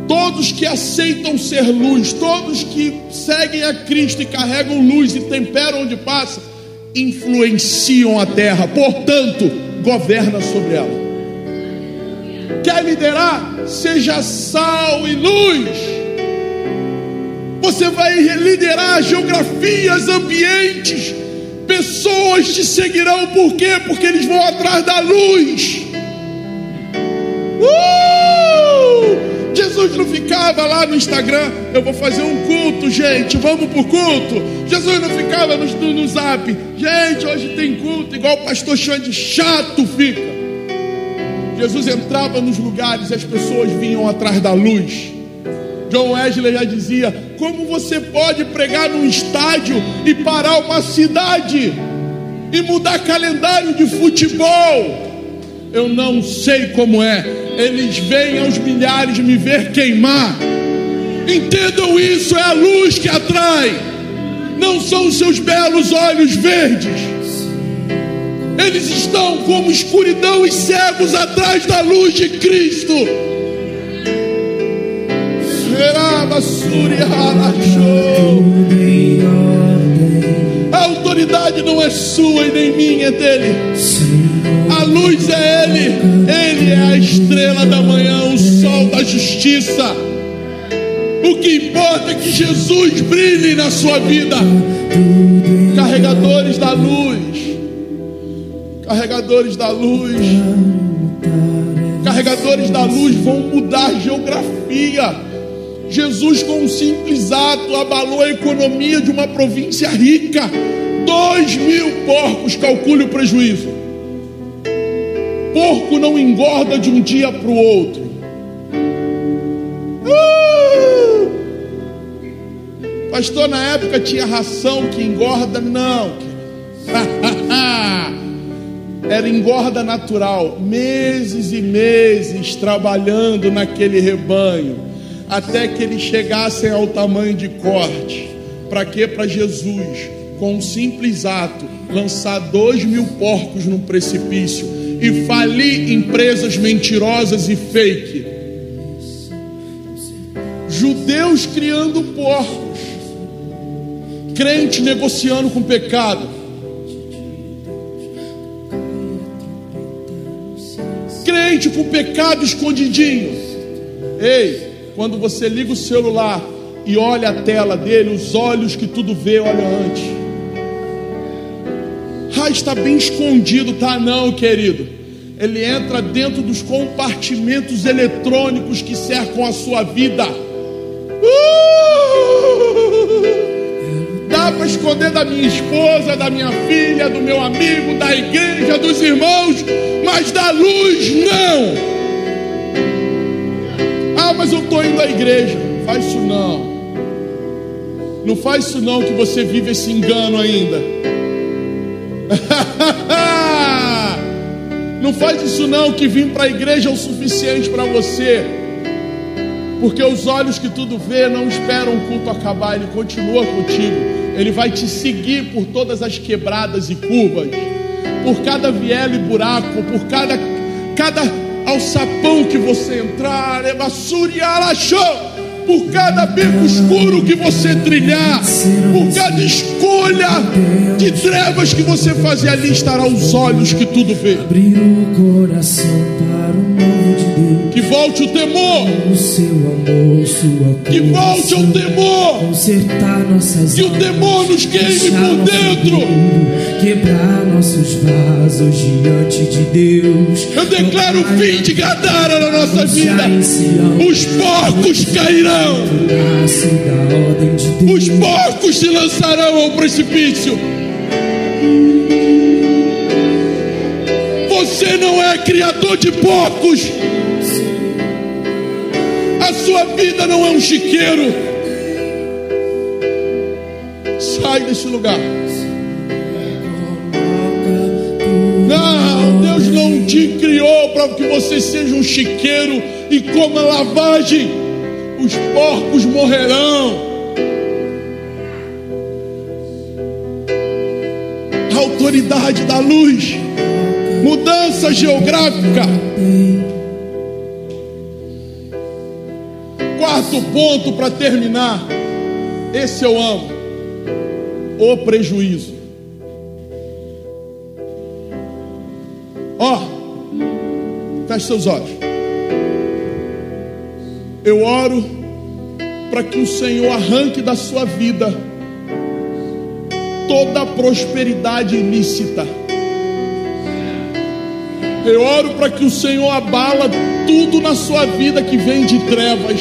Todos que aceitam ser luz, todos que seguem a Cristo e carregam luz e temperam onde passa, influenciam a terra, portanto, governa sobre ela. Quer liderar? Seja sal e luz. Você vai liderar geografias, ambientes, pessoas te seguirão, por quê? Porque eles vão atrás da luz. Uh! Jesus não ficava lá no Instagram, eu vou fazer um culto, gente, vamos pro culto. Jesus não ficava no, no, zap, gente, hoje tem culto, igual o pastor Xande, chato fica. Jesus entrava nos lugares e as pessoas vinham atrás da luz. John Wesley já dizia: como você pode pregar num estádio e parar uma cidade e mudar calendário de futebol? Eu não sei como é. Eles vêm aos milhares me ver queimar. Entendam isso, é a luz que atrai. Não são os seus belos olhos verdes. Eles estão como escuridão e cegos atrás da luz de Cristo. A autoridade não é sua e nem minha, é dele. A luz é ele, ele é a estrela da manhã, o sol da justiça. O que importa é que Jesus brilhe na sua vida. Carregadores da luz, carregadores da luz, carregadores da luz vão mudar geografia. Jesus, com um simples ato, abalou a economia de uma província rica. Dois mil porcos, calcule o prejuízo. Porco não engorda de um dia para o outro. Uh! Pastor, na época tinha ração que engorda, não. Era engorda natural, meses e meses trabalhando naquele rebanho até que eles chegassem ao tamanho de corte. Para quê? Para Jesus, com um simples ato, lançar dois mil porcos no precipício e falir empresas mentirosas e fake. Judeus criando porcos, crente negociando com pecado. Crente com pecado escondidinho. Ei, quando você liga o celular e olha a tela dele, os olhos que tudo vê, olha antes. Ah, está bem escondido, tá? Não, querido. Ele entra dentro dos compartimentos eletrônicos que cercam a sua vida. Uh! Dá para esconder da minha esposa, da minha filha, do meu amigo, da igreja, dos irmãos, mas da luz não. Ah, mas eu estou indo à igreja. Faz isso não. Não faz isso não que você vive esse engano ainda. não faz isso não que vir para a igreja é o suficiente para você. Porque os olhos que tudo vê não esperam o culto acabar, ele continua contigo. Ele vai te seguir por todas as quebradas e curvas, por cada viela e buraco, por cada cada ao sapão que você entrar, é por cada beco escuro que você trilhar, por cada escolha de trevas que você fazer, ali estará os olhos que tudo vê. Abrir o coração para o de Deus. Que volte o temor, O seu amor, sua que volte o temor, Consertar nossas que o temor nos queime por dentro. Quebrar nossos vasos diante de Deus. Eu declaro o fim de Gadara na nossa vida. Os porcos cairão, os porcos se lançarão ao precipício. Você não é criador de porcos. A sua vida não é um chiqueiro. Sai desse lugar. Não, Deus não te criou para que você seja um chiqueiro e coma lavagem. Os porcos morrerão. A autoridade da luz, mudança geográfica. Quarto ponto para terminar. Esse eu amo. O prejuízo. Ó, feche seus olhos. Eu oro para que o Senhor arranque da sua vida toda a prosperidade ilícita. Eu oro para que o Senhor abala tudo na sua vida que vem de trevas.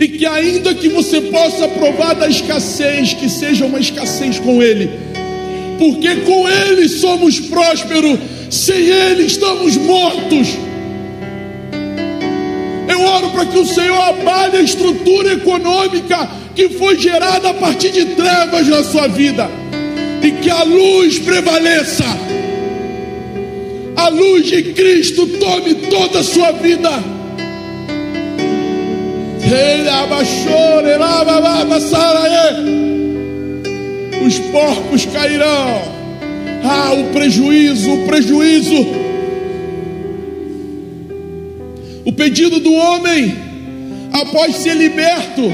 E que ainda que você possa provar da escassez, que seja uma escassez com Ele. Porque com Ele somos prósperos, sem Ele estamos mortos. Eu oro para que o Senhor abale a estrutura econômica que foi gerada a partir de trevas na sua vida. E que a luz prevaleça. A luz de Cristo tome toda a sua vida. Ele abaixou, ele Os porcos cairão. Ah, o prejuízo, o prejuízo. O pedido do homem, após ser liberto,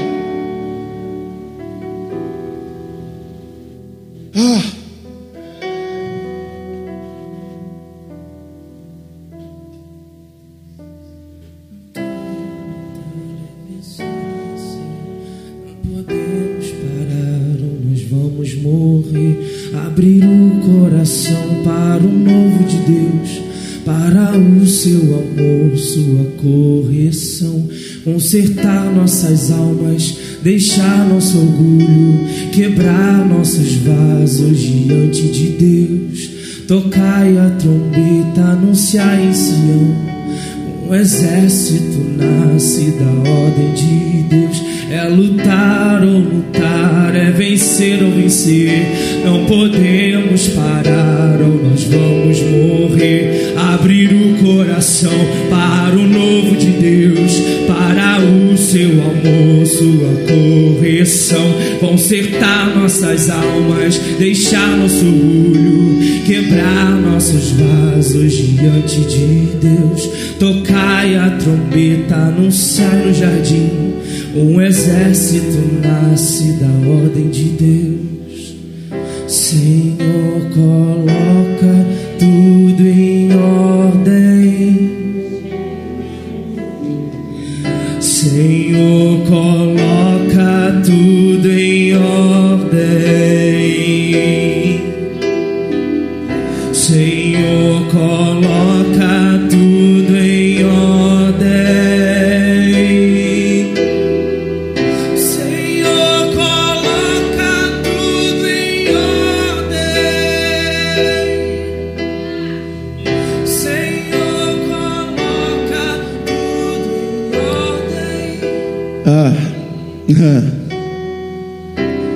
ah, correção. Consertar nossas almas, deixar nosso orgulho, quebrar nossos vasos diante de Deus. Tocai a trombeta, anunciar em Sião. Um exército nasce da ordem de Deus. É lutar ou lutar, é vencer ou vencer. Não podemos parar ou nós vamos morrer. Abrir o coração para o novo de Deus, para o seu amor, sua correção. Consertar nossas almas, deixar nosso orgulho, quebrar nossos vasos diante de Deus. Tocai a trombeta, anunciar no jardim. Um exército nasce da ordem de Deus. Senhor, coloca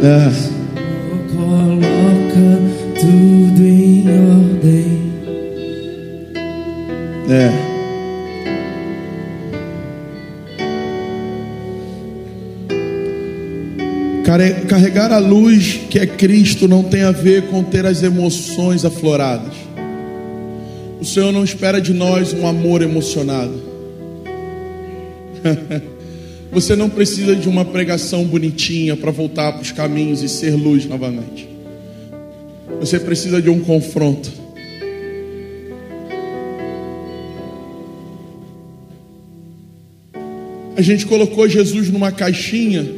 ah, coloca tudo em ordem. é. Carregar a luz que é Cristo não tem a ver com ter as emoções afloradas. O Senhor não espera de nós um amor emocionado. Você não precisa de uma pregação bonitinha para voltar para os caminhos e ser luz novamente. Você precisa de um confronto. A gente colocou Jesus numa caixinha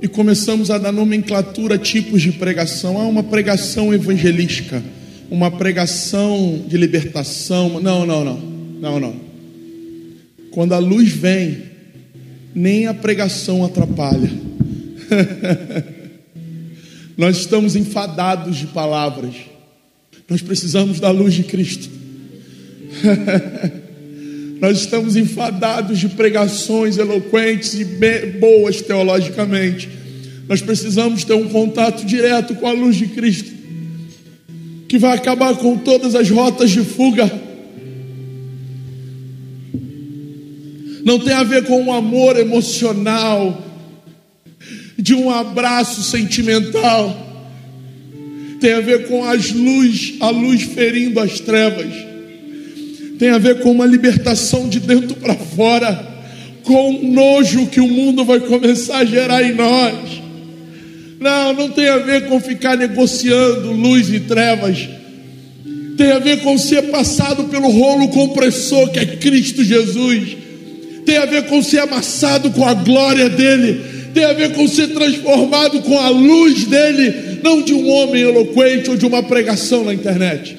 e começamos a dar nomenclatura tipos de pregação. Há uma pregação evangelística, uma pregação de libertação. Não, não, não. Não, não. Quando a luz vem, nem a pregação atrapalha. Nós estamos enfadados de palavras. Nós precisamos da luz de Cristo. Nós estamos enfadados de pregações eloquentes e boas teologicamente. Nós precisamos ter um contato direto com a luz de Cristo, que vai acabar com todas as rotas de fuga. Não tem a ver com um amor emocional, de um abraço sentimental. Tem a ver com as luz, a luz ferindo as trevas tem a ver com uma libertação de dentro para fora, com o nojo que o mundo vai começar a gerar em nós. Não, não tem a ver com ficar negociando luz e trevas. Tem a ver com ser passado pelo rolo compressor que é Cristo Jesus. Tem a ver com ser amassado com a glória dele. Tem a ver com ser transformado com a luz dele, não de um homem eloquente ou de uma pregação na internet.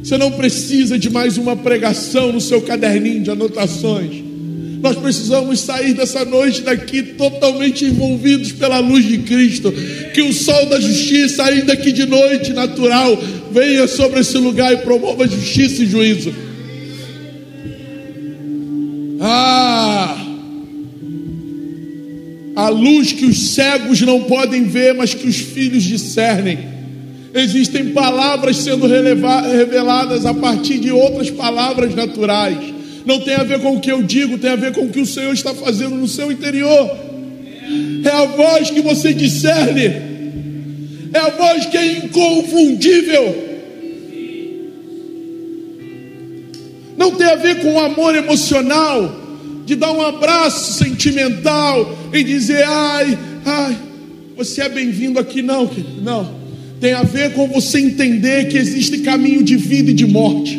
Você não precisa de mais uma pregação no seu caderninho de anotações. Nós precisamos sair dessa noite daqui totalmente envolvidos pela luz de Cristo. Que o sol da justiça, ainda que de noite natural, venha sobre esse lugar e promova justiça e juízo. Ah! A luz que os cegos não podem ver, mas que os filhos discernem. Existem palavras sendo reveladas a partir de outras palavras naturais. Não tem a ver com o que eu digo, tem a ver com o que o Senhor está fazendo no seu interior. É a voz que você discerne, é a voz que é inconfundível. Não tem a ver com o amor emocional, de dar um abraço sentimental e dizer: ai, ai, você é bem-vindo aqui, não, querido, não tem a ver com você entender que existe caminho de vida e de morte.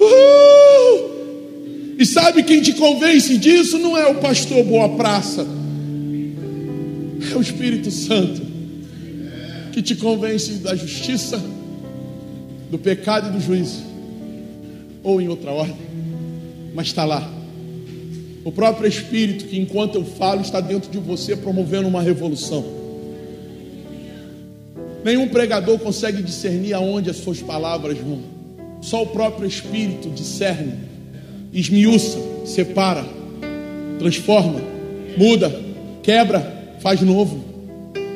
Uhul! E sabe quem te convence disso? Não é o pastor Boa Praça, é o Espírito Santo que te convence da justiça, do pecado e do juízo, ou em outra ordem, mas está lá. O próprio Espírito, que enquanto eu falo, está dentro de você promovendo uma revolução. Nenhum pregador consegue discernir aonde as suas palavras vão. Só o próprio Espírito discerne, esmiuça, separa, transforma, muda, quebra, faz novo.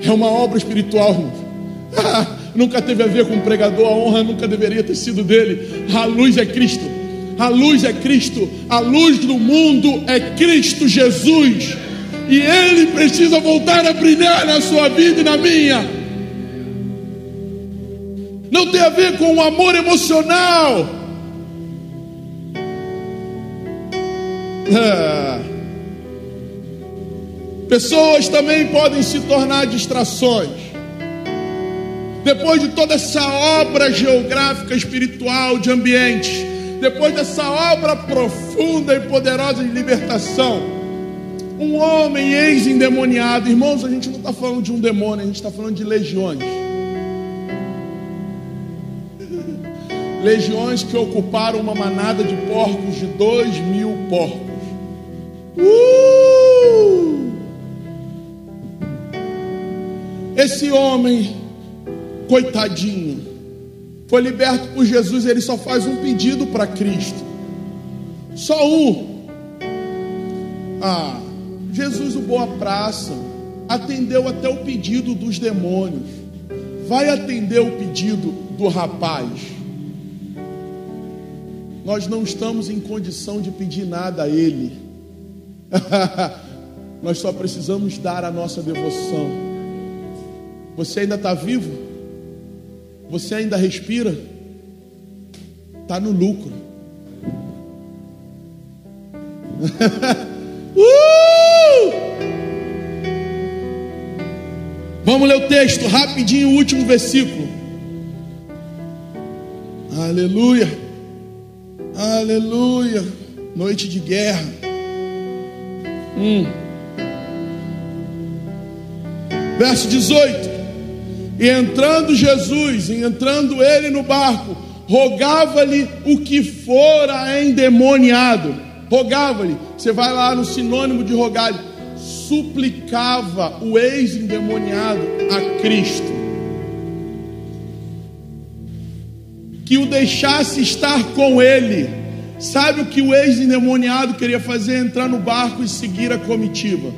É uma obra espiritual, irmão. nunca teve a ver com o pregador, a honra nunca deveria ter sido dele. A luz é Cristo. A luz é Cristo. A luz do mundo é Cristo Jesus. E ele precisa voltar a brilhar na sua vida e na minha não tem a ver com o amor emocional. É. Pessoas também podem se tornar distrações. Depois de toda essa obra geográfica, espiritual, de ambiente, depois dessa obra profunda e poderosa de libertação, um homem ex-endemoniado, irmãos, a gente não está falando de um demônio, a gente está falando de legiões. legiões que ocuparam uma manada de porcos de dois mil porcos. Uh! Esse homem, coitadinho, foi liberto por Jesus. Ele só faz um pedido para Cristo, só um. Ah, Jesus, o boa praça, atendeu até o pedido dos demônios. Vai atender o pedido do rapaz nós não estamos em condição de pedir nada a Ele. nós só precisamos dar a nossa devoção. Você ainda está vivo? Você ainda respira? Está no lucro. uh! Vamos ler o texto rapidinho, o último versículo. Aleluia, aleluia. Noite de guerra. Hum. Verso 18: E entrando Jesus, e entrando ele no barco, rogava-lhe o que fora endemoniado. Rogava-lhe, você vai lá no sinônimo de rogar, suplicava o ex-endemoniado a Cristo. Que o deixasse estar com ele. Sabe o que o ex-endemoniado queria fazer? Entrar no barco e seguir a comitiva.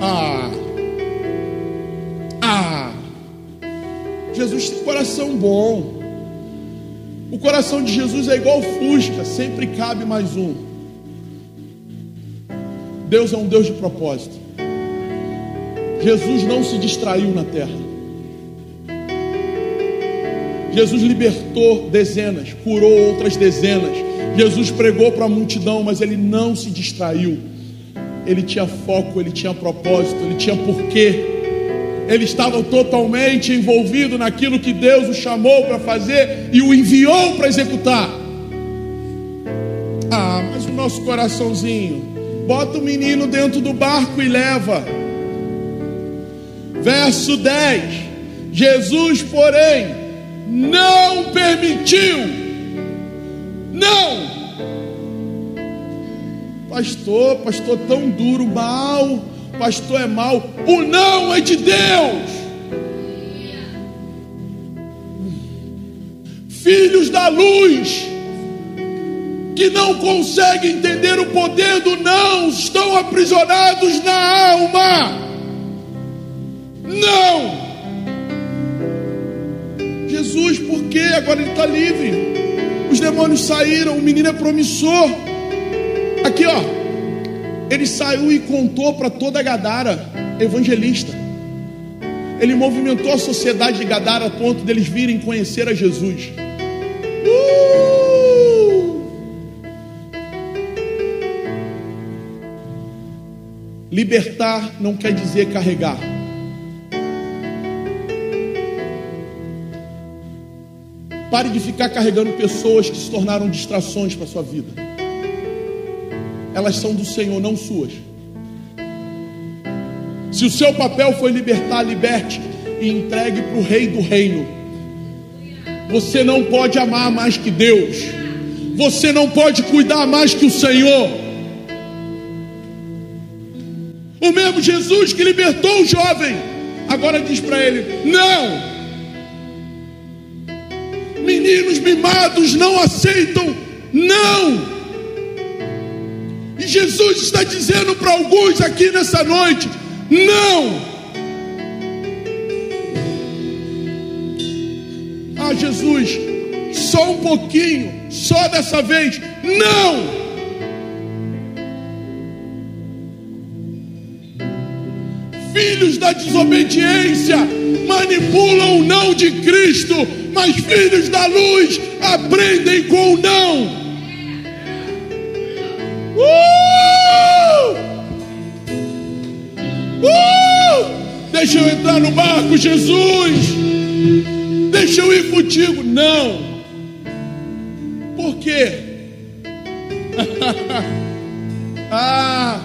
Ah, Jesus tem coração bom. O coração de Jesus é igual Fusca, sempre cabe mais um. Deus é um Deus de propósito. Jesus não se distraiu na terra. Jesus libertou dezenas, curou outras dezenas. Jesus pregou para a multidão, mas ele não se distraiu. Ele tinha foco, ele tinha propósito, ele tinha porquê ele estava totalmente envolvido naquilo que Deus o chamou para fazer e o enviou para executar. Ah, mas o nosso coraçãozinho, bota o menino dentro do barco e leva. Verso 10: Jesus, porém, não permitiu, não, pastor, pastor tão duro, mal pastor é mau. O não é de Deus. Filhos da luz, que não conseguem entender o poder do não, estão aprisionados na alma. Não. Jesus, por quê? Agora ele está livre. Os demônios saíram, o menino é promissor. Aqui, ó. Ele saiu e contou para toda Gadara, evangelista. Ele movimentou a sociedade de Gadara a ponto deles virem conhecer a Jesus. Uh! Libertar não quer dizer carregar. Pare de ficar carregando pessoas que se tornaram distrações para sua vida elas são do Senhor, não suas. Se o seu papel foi libertar, liberte e entregue para o Rei do Reino. Você não pode amar mais que Deus. Você não pode cuidar mais que o Senhor. O mesmo Jesus que libertou o jovem, agora diz para ele: Não, meninos mimados não aceitam, não. Jesus está dizendo para alguns aqui nessa noite: não. Ah, Jesus, só um pouquinho, só dessa vez, não. Filhos da desobediência manipulam o não de Cristo, mas filhos da luz aprendem com o não. Uh! Uh! Deixa eu entrar no barco, Jesus. Deixa eu ir contigo. Não. Por quê? ah,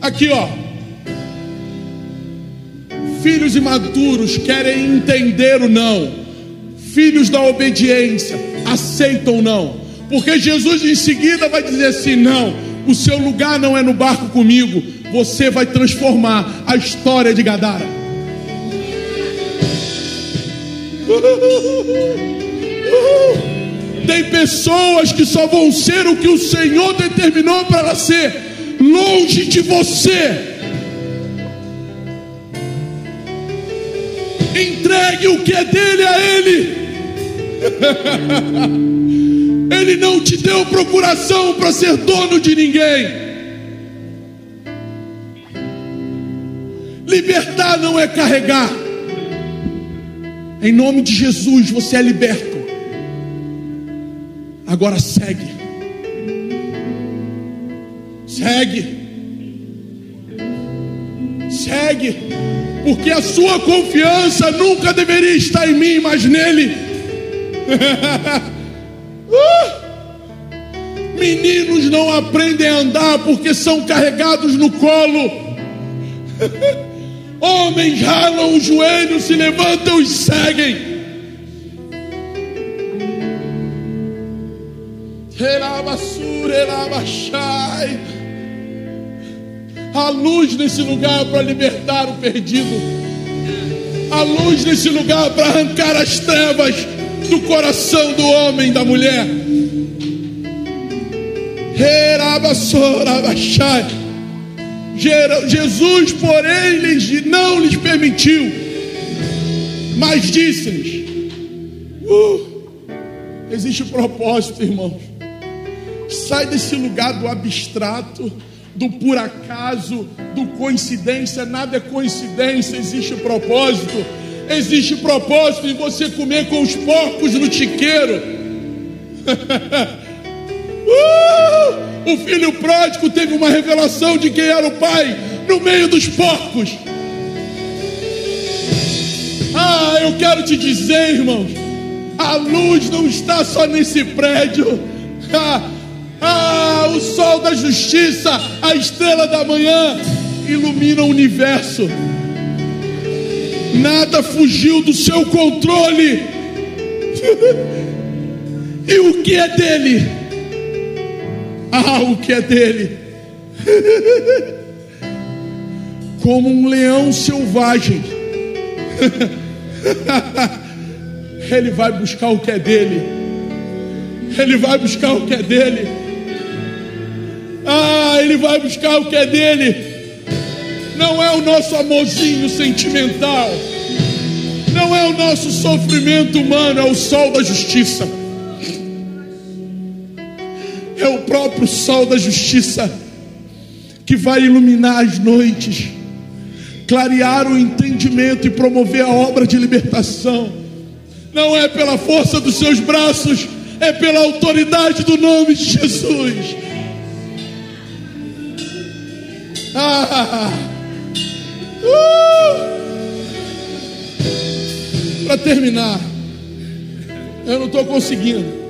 aqui ó. Filhos imaturos querem entender o não. Filhos da obediência aceitam não. Porque Jesus em seguida vai dizer assim: não, o seu lugar não é no barco comigo, você vai transformar a história de Gadara. Tem pessoas que só vão ser o que o Senhor determinou para ela ser, longe de você. Entregue o que é dele a Ele. Ele não te deu procuração para ser dono de ninguém. Libertar não é carregar. Em nome de Jesus você é liberto. Agora segue. Segue. Segue. Porque a sua confiança nunca deveria estar em mim, mas nele. uh! Meninos não aprendem a andar porque são carregados no colo. Homens ralam os joelhos, se levantam e seguem. Há luz nesse lugar para libertar o perdido. Há luz nesse lugar para arrancar as trevas do coração do homem, da mulher. Jesus, porém, lhes, não lhes permitiu, mas disse-lhes: uh, existe propósito, irmãos. Sai desse lugar do abstrato, do por acaso, do coincidência. Nada é coincidência, existe propósito. Existe propósito em você comer com os porcos no chiqueiro. uh! O filho pródigo teve uma revelação de quem era o pai no meio dos porcos. Ah, eu quero te dizer, irmãos, a luz não está só nesse prédio. Ah, ah, o sol da justiça, a estrela da manhã, ilumina o universo. Nada fugiu do seu controle. e o que é dele? Ah, o que é dele? Como um leão selvagem. Ele vai buscar o que é dele. Ele vai buscar o que é dele. Ah, ele vai buscar o que é dele. Não é o nosso amorzinho sentimental. Não é o nosso sofrimento humano, é o sol da justiça. É o próprio sol da justiça que vai iluminar as noites, clarear o entendimento e promover a obra de libertação. Não é pela força dos seus braços, é pela autoridade do nome de Jesus. Ah, uh! Para terminar, eu não estou conseguindo.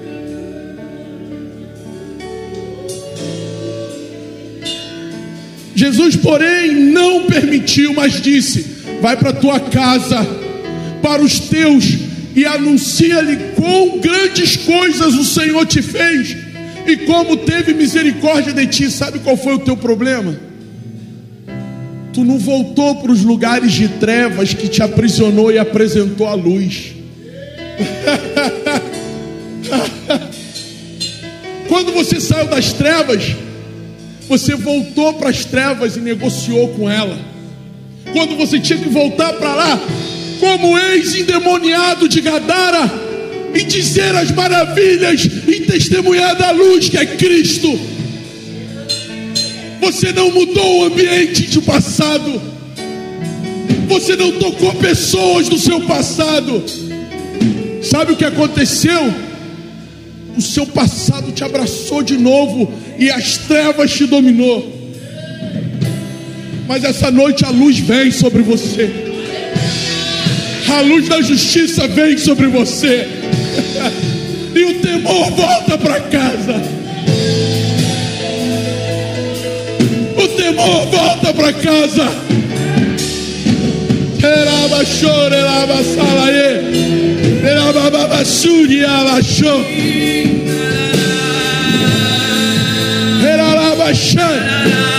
Jesus, porém, não permitiu, mas disse: Vai para tua casa, para os teus, e anuncia-lhe quão grandes coisas o Senhor te fez e como teve misericórdia de ti. Sabe qual foi o teu problema? Tu não voltou para os lugares de trevas que te aprisionou e apresentou a luz. Quando você saiu das trevas, você voltou para as trevas e negociou com ela. Quando você tinha que voltar para lá, como ex-endemoniado de Gadara, e dizer as maravilhas e testemunhar da luz que é Cristo você não mudou o ambiente do passado. Você não tocou pessoas do seu passado. Sabe o que aconteceu? O seu passado te abraçou de novo e as trevas te dominou. Mas essa noite a luz vem sobre você. A luz da justiça vem sobre você. e o temor volta para casa. temor, volta para casa. Eraba chore, eraba salaye,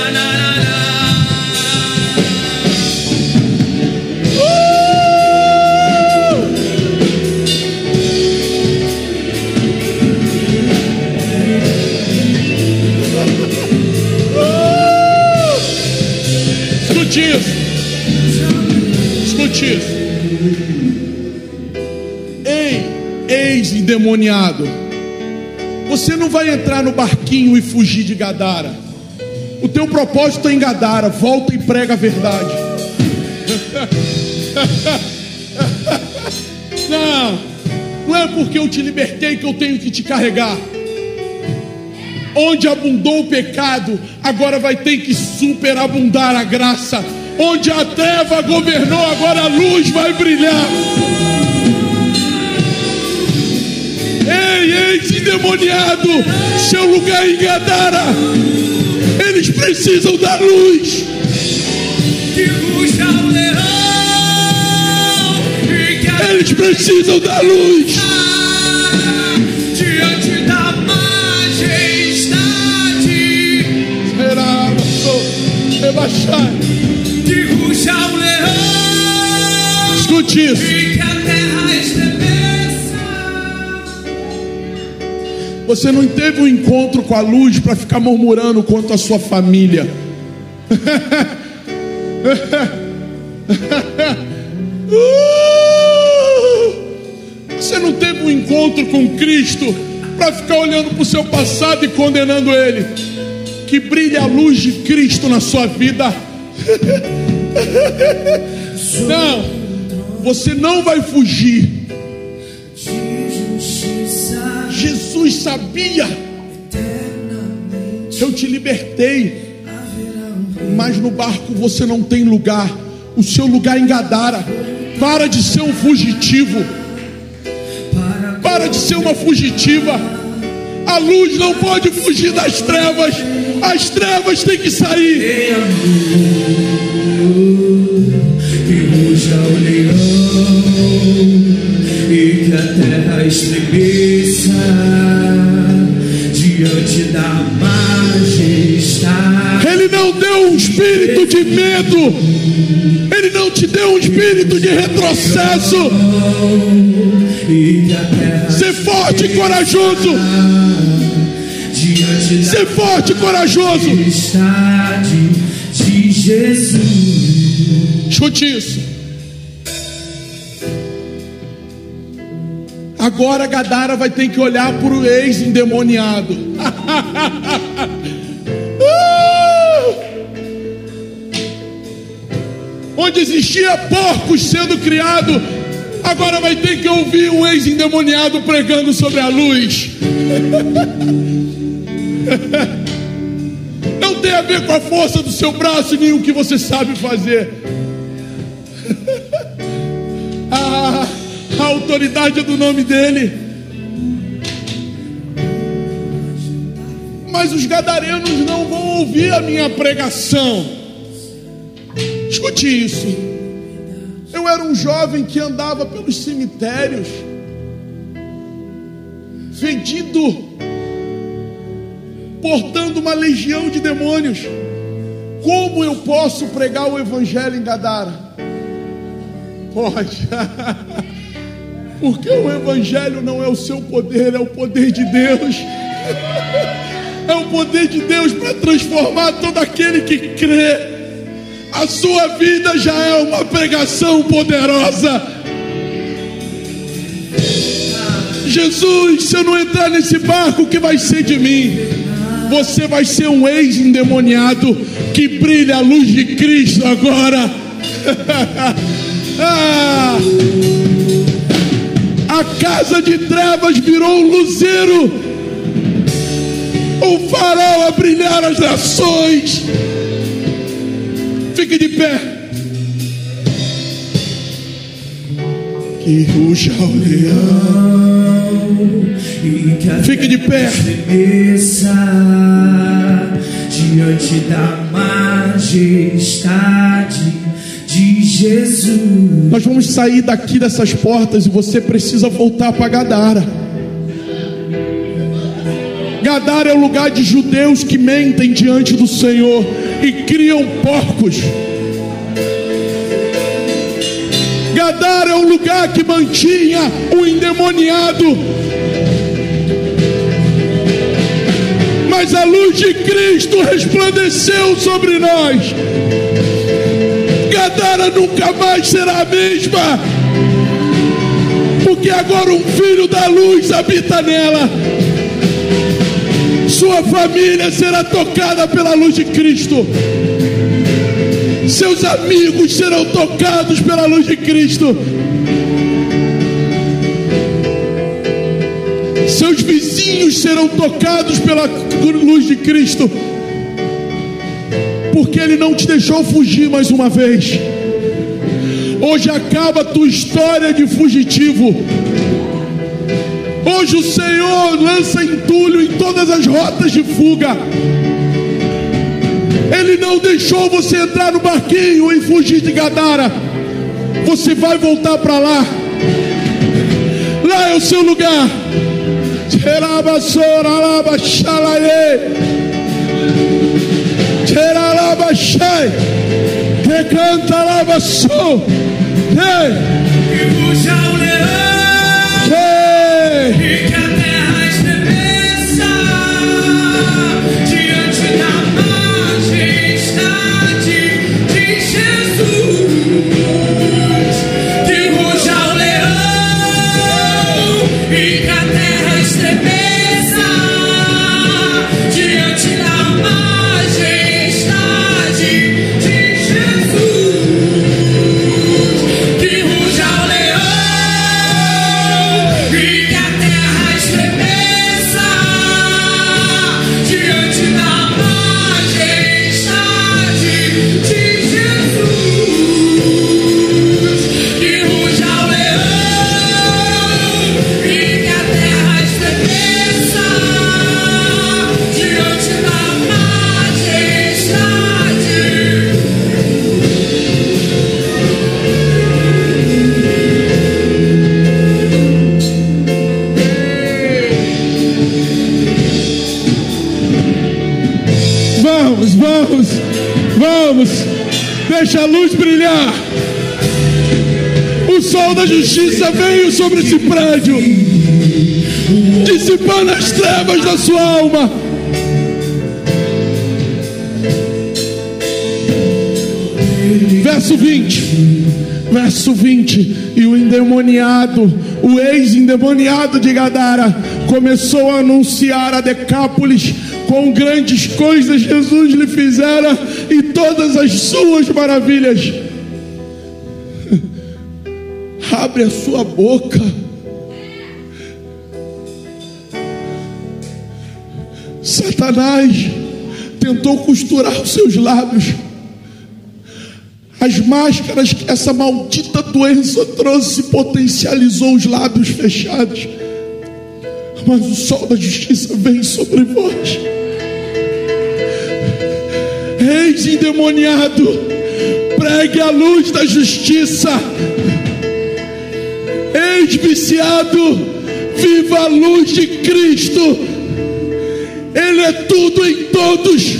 ex-endemoniado, você não vai entrar no barquinho e fugir de Gadara. O teu propósito é em Gadara, volta e prega a verdade. Não, não é porque eu te libertei que eu tenho que te carregar. Onde abundou o pecado, agora vai ter que superabundar a graça. Onde a treva governou, agora a luz vai brilhar. Ei, ei, endemoniado, seu lugar em Gadara, eles precisam da luz. Eles precisam da luz. diante da majestade. Será, rebaixar. Que ruja o leão Escute isso. Você não teve um encontro com a luz para ficar murmurando quanto à sua família. Você não teve um encontro com Cristo para ficar olhando para o seu passado e condenando ele. Que brilhe a luz de Cristo na sua vida. Não, você não vai fugir. Jesus sabia. Eu te libertei. Mas no barco você não tem lugar. O seu lugar é em Gadara. Para de ser um fugitivo. Para de ser uma fugitiva. A luz não pode fugir das trevas. As trevas têm que sair. Que ruja o leão terra estremeça diante da majestade. Ele não deu um espírito de medo. Ele não te deu um espírito de retrocesso. Ser forte e corajoso. Ser forte e corajoso. majestade de Jesus. Escute isso. Agora Gadara vai ter que olhar para o ex-endemoniado. Uh! Onde existia porcos sendo criado, agora vai ter que ouvir um ex-endemoniado pregando sobre a luz. Não tem a ver com a força do seu braço nem o que você sabe fazer. Autoridade do nome dele. Mas os gadarenos não vão ouvir a minha pregação. Escute isso. Eu era um jovem que andava pelos cemitérios, fedido, portando uma legião de demônios. Como eu posso pregar o evangelho em Gadara? Pode. Porque o evangelho não é o seu poder, é o poder de Deus. É o poder de Deus para transformar todo aquele que crê. A sua vida já é uma pregação poderosa. Jesus, se eu não entrar nesse barco, o que vai ser de mim? Você vai ser um ex-endemoniado que brilha a luz de Cristo agora. Ah! A casa de trevas virou um luzeiro, um farol a brilhar as nações. Fique de pé. Que ruja o leão. Fique de pé. diante da majestade de Jesus. Nós vamos sair daqui dessas portas e você precisa voltar para Gadara. Gadara é o lugar de judeus que mentem diante do Senhor e criam porcos. Gadara é o lugar que mantinha o endemoniado. Mas a luz de Cristo resplandeceu sobre nós. Gadara nunca mais será a mesma, porque agora um filho da luz habita nela. Sua família será tocada pela luz de Cristo. Seus amigos serão tocados pela luz de Cristo. Seus vizinhos serão tocados pela luz de Cristo, porque Ele não te deixou fugir mais uma vez. Hoje acaba a tua história de fugitivo. Hoje o Senhor lança entulho em todas as rotas de fuga. Ele não deixou você entrar no barquinho e fugir de Gadara. Você vai voltar para lá. Lá é o seu lugar. Recanta lava sol. Que ruja o leão Justiça veio sobre esse prédio, dissipando as trevas da sua alma. Verso 20, verso 20. E o endemoniado, o ex-endemoniado de Gadara, começou a anunciar a Decápolis com grandes coisas Jesus lhe fizera e todas as suas maravilhas. Abre a sua boca. Satanás tentou costurar os seus lábios. As máscaras que essa maldita doença trouxe potencializou os lábios fechados. Mas o sol da justiça vem sobre vós. Eis endemoniado, pregue a luz da justiça. Eis viciado, viva a luz de Cristo. Ele é tudo em todos.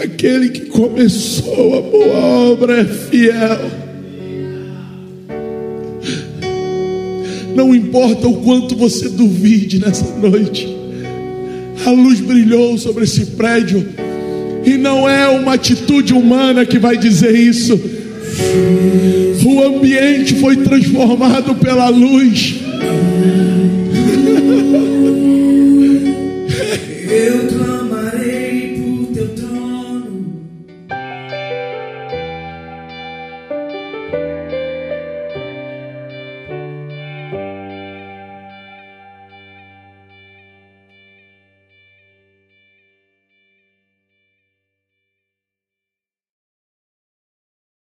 Aquele que começou a boa obra é fiel. Não importa o quanto você duvide nessa noite, a luz brilhou sobre esse prédio, e não é uma atitude humana que vai dizer isso. O ambiente foi transformado pela luz. Eu.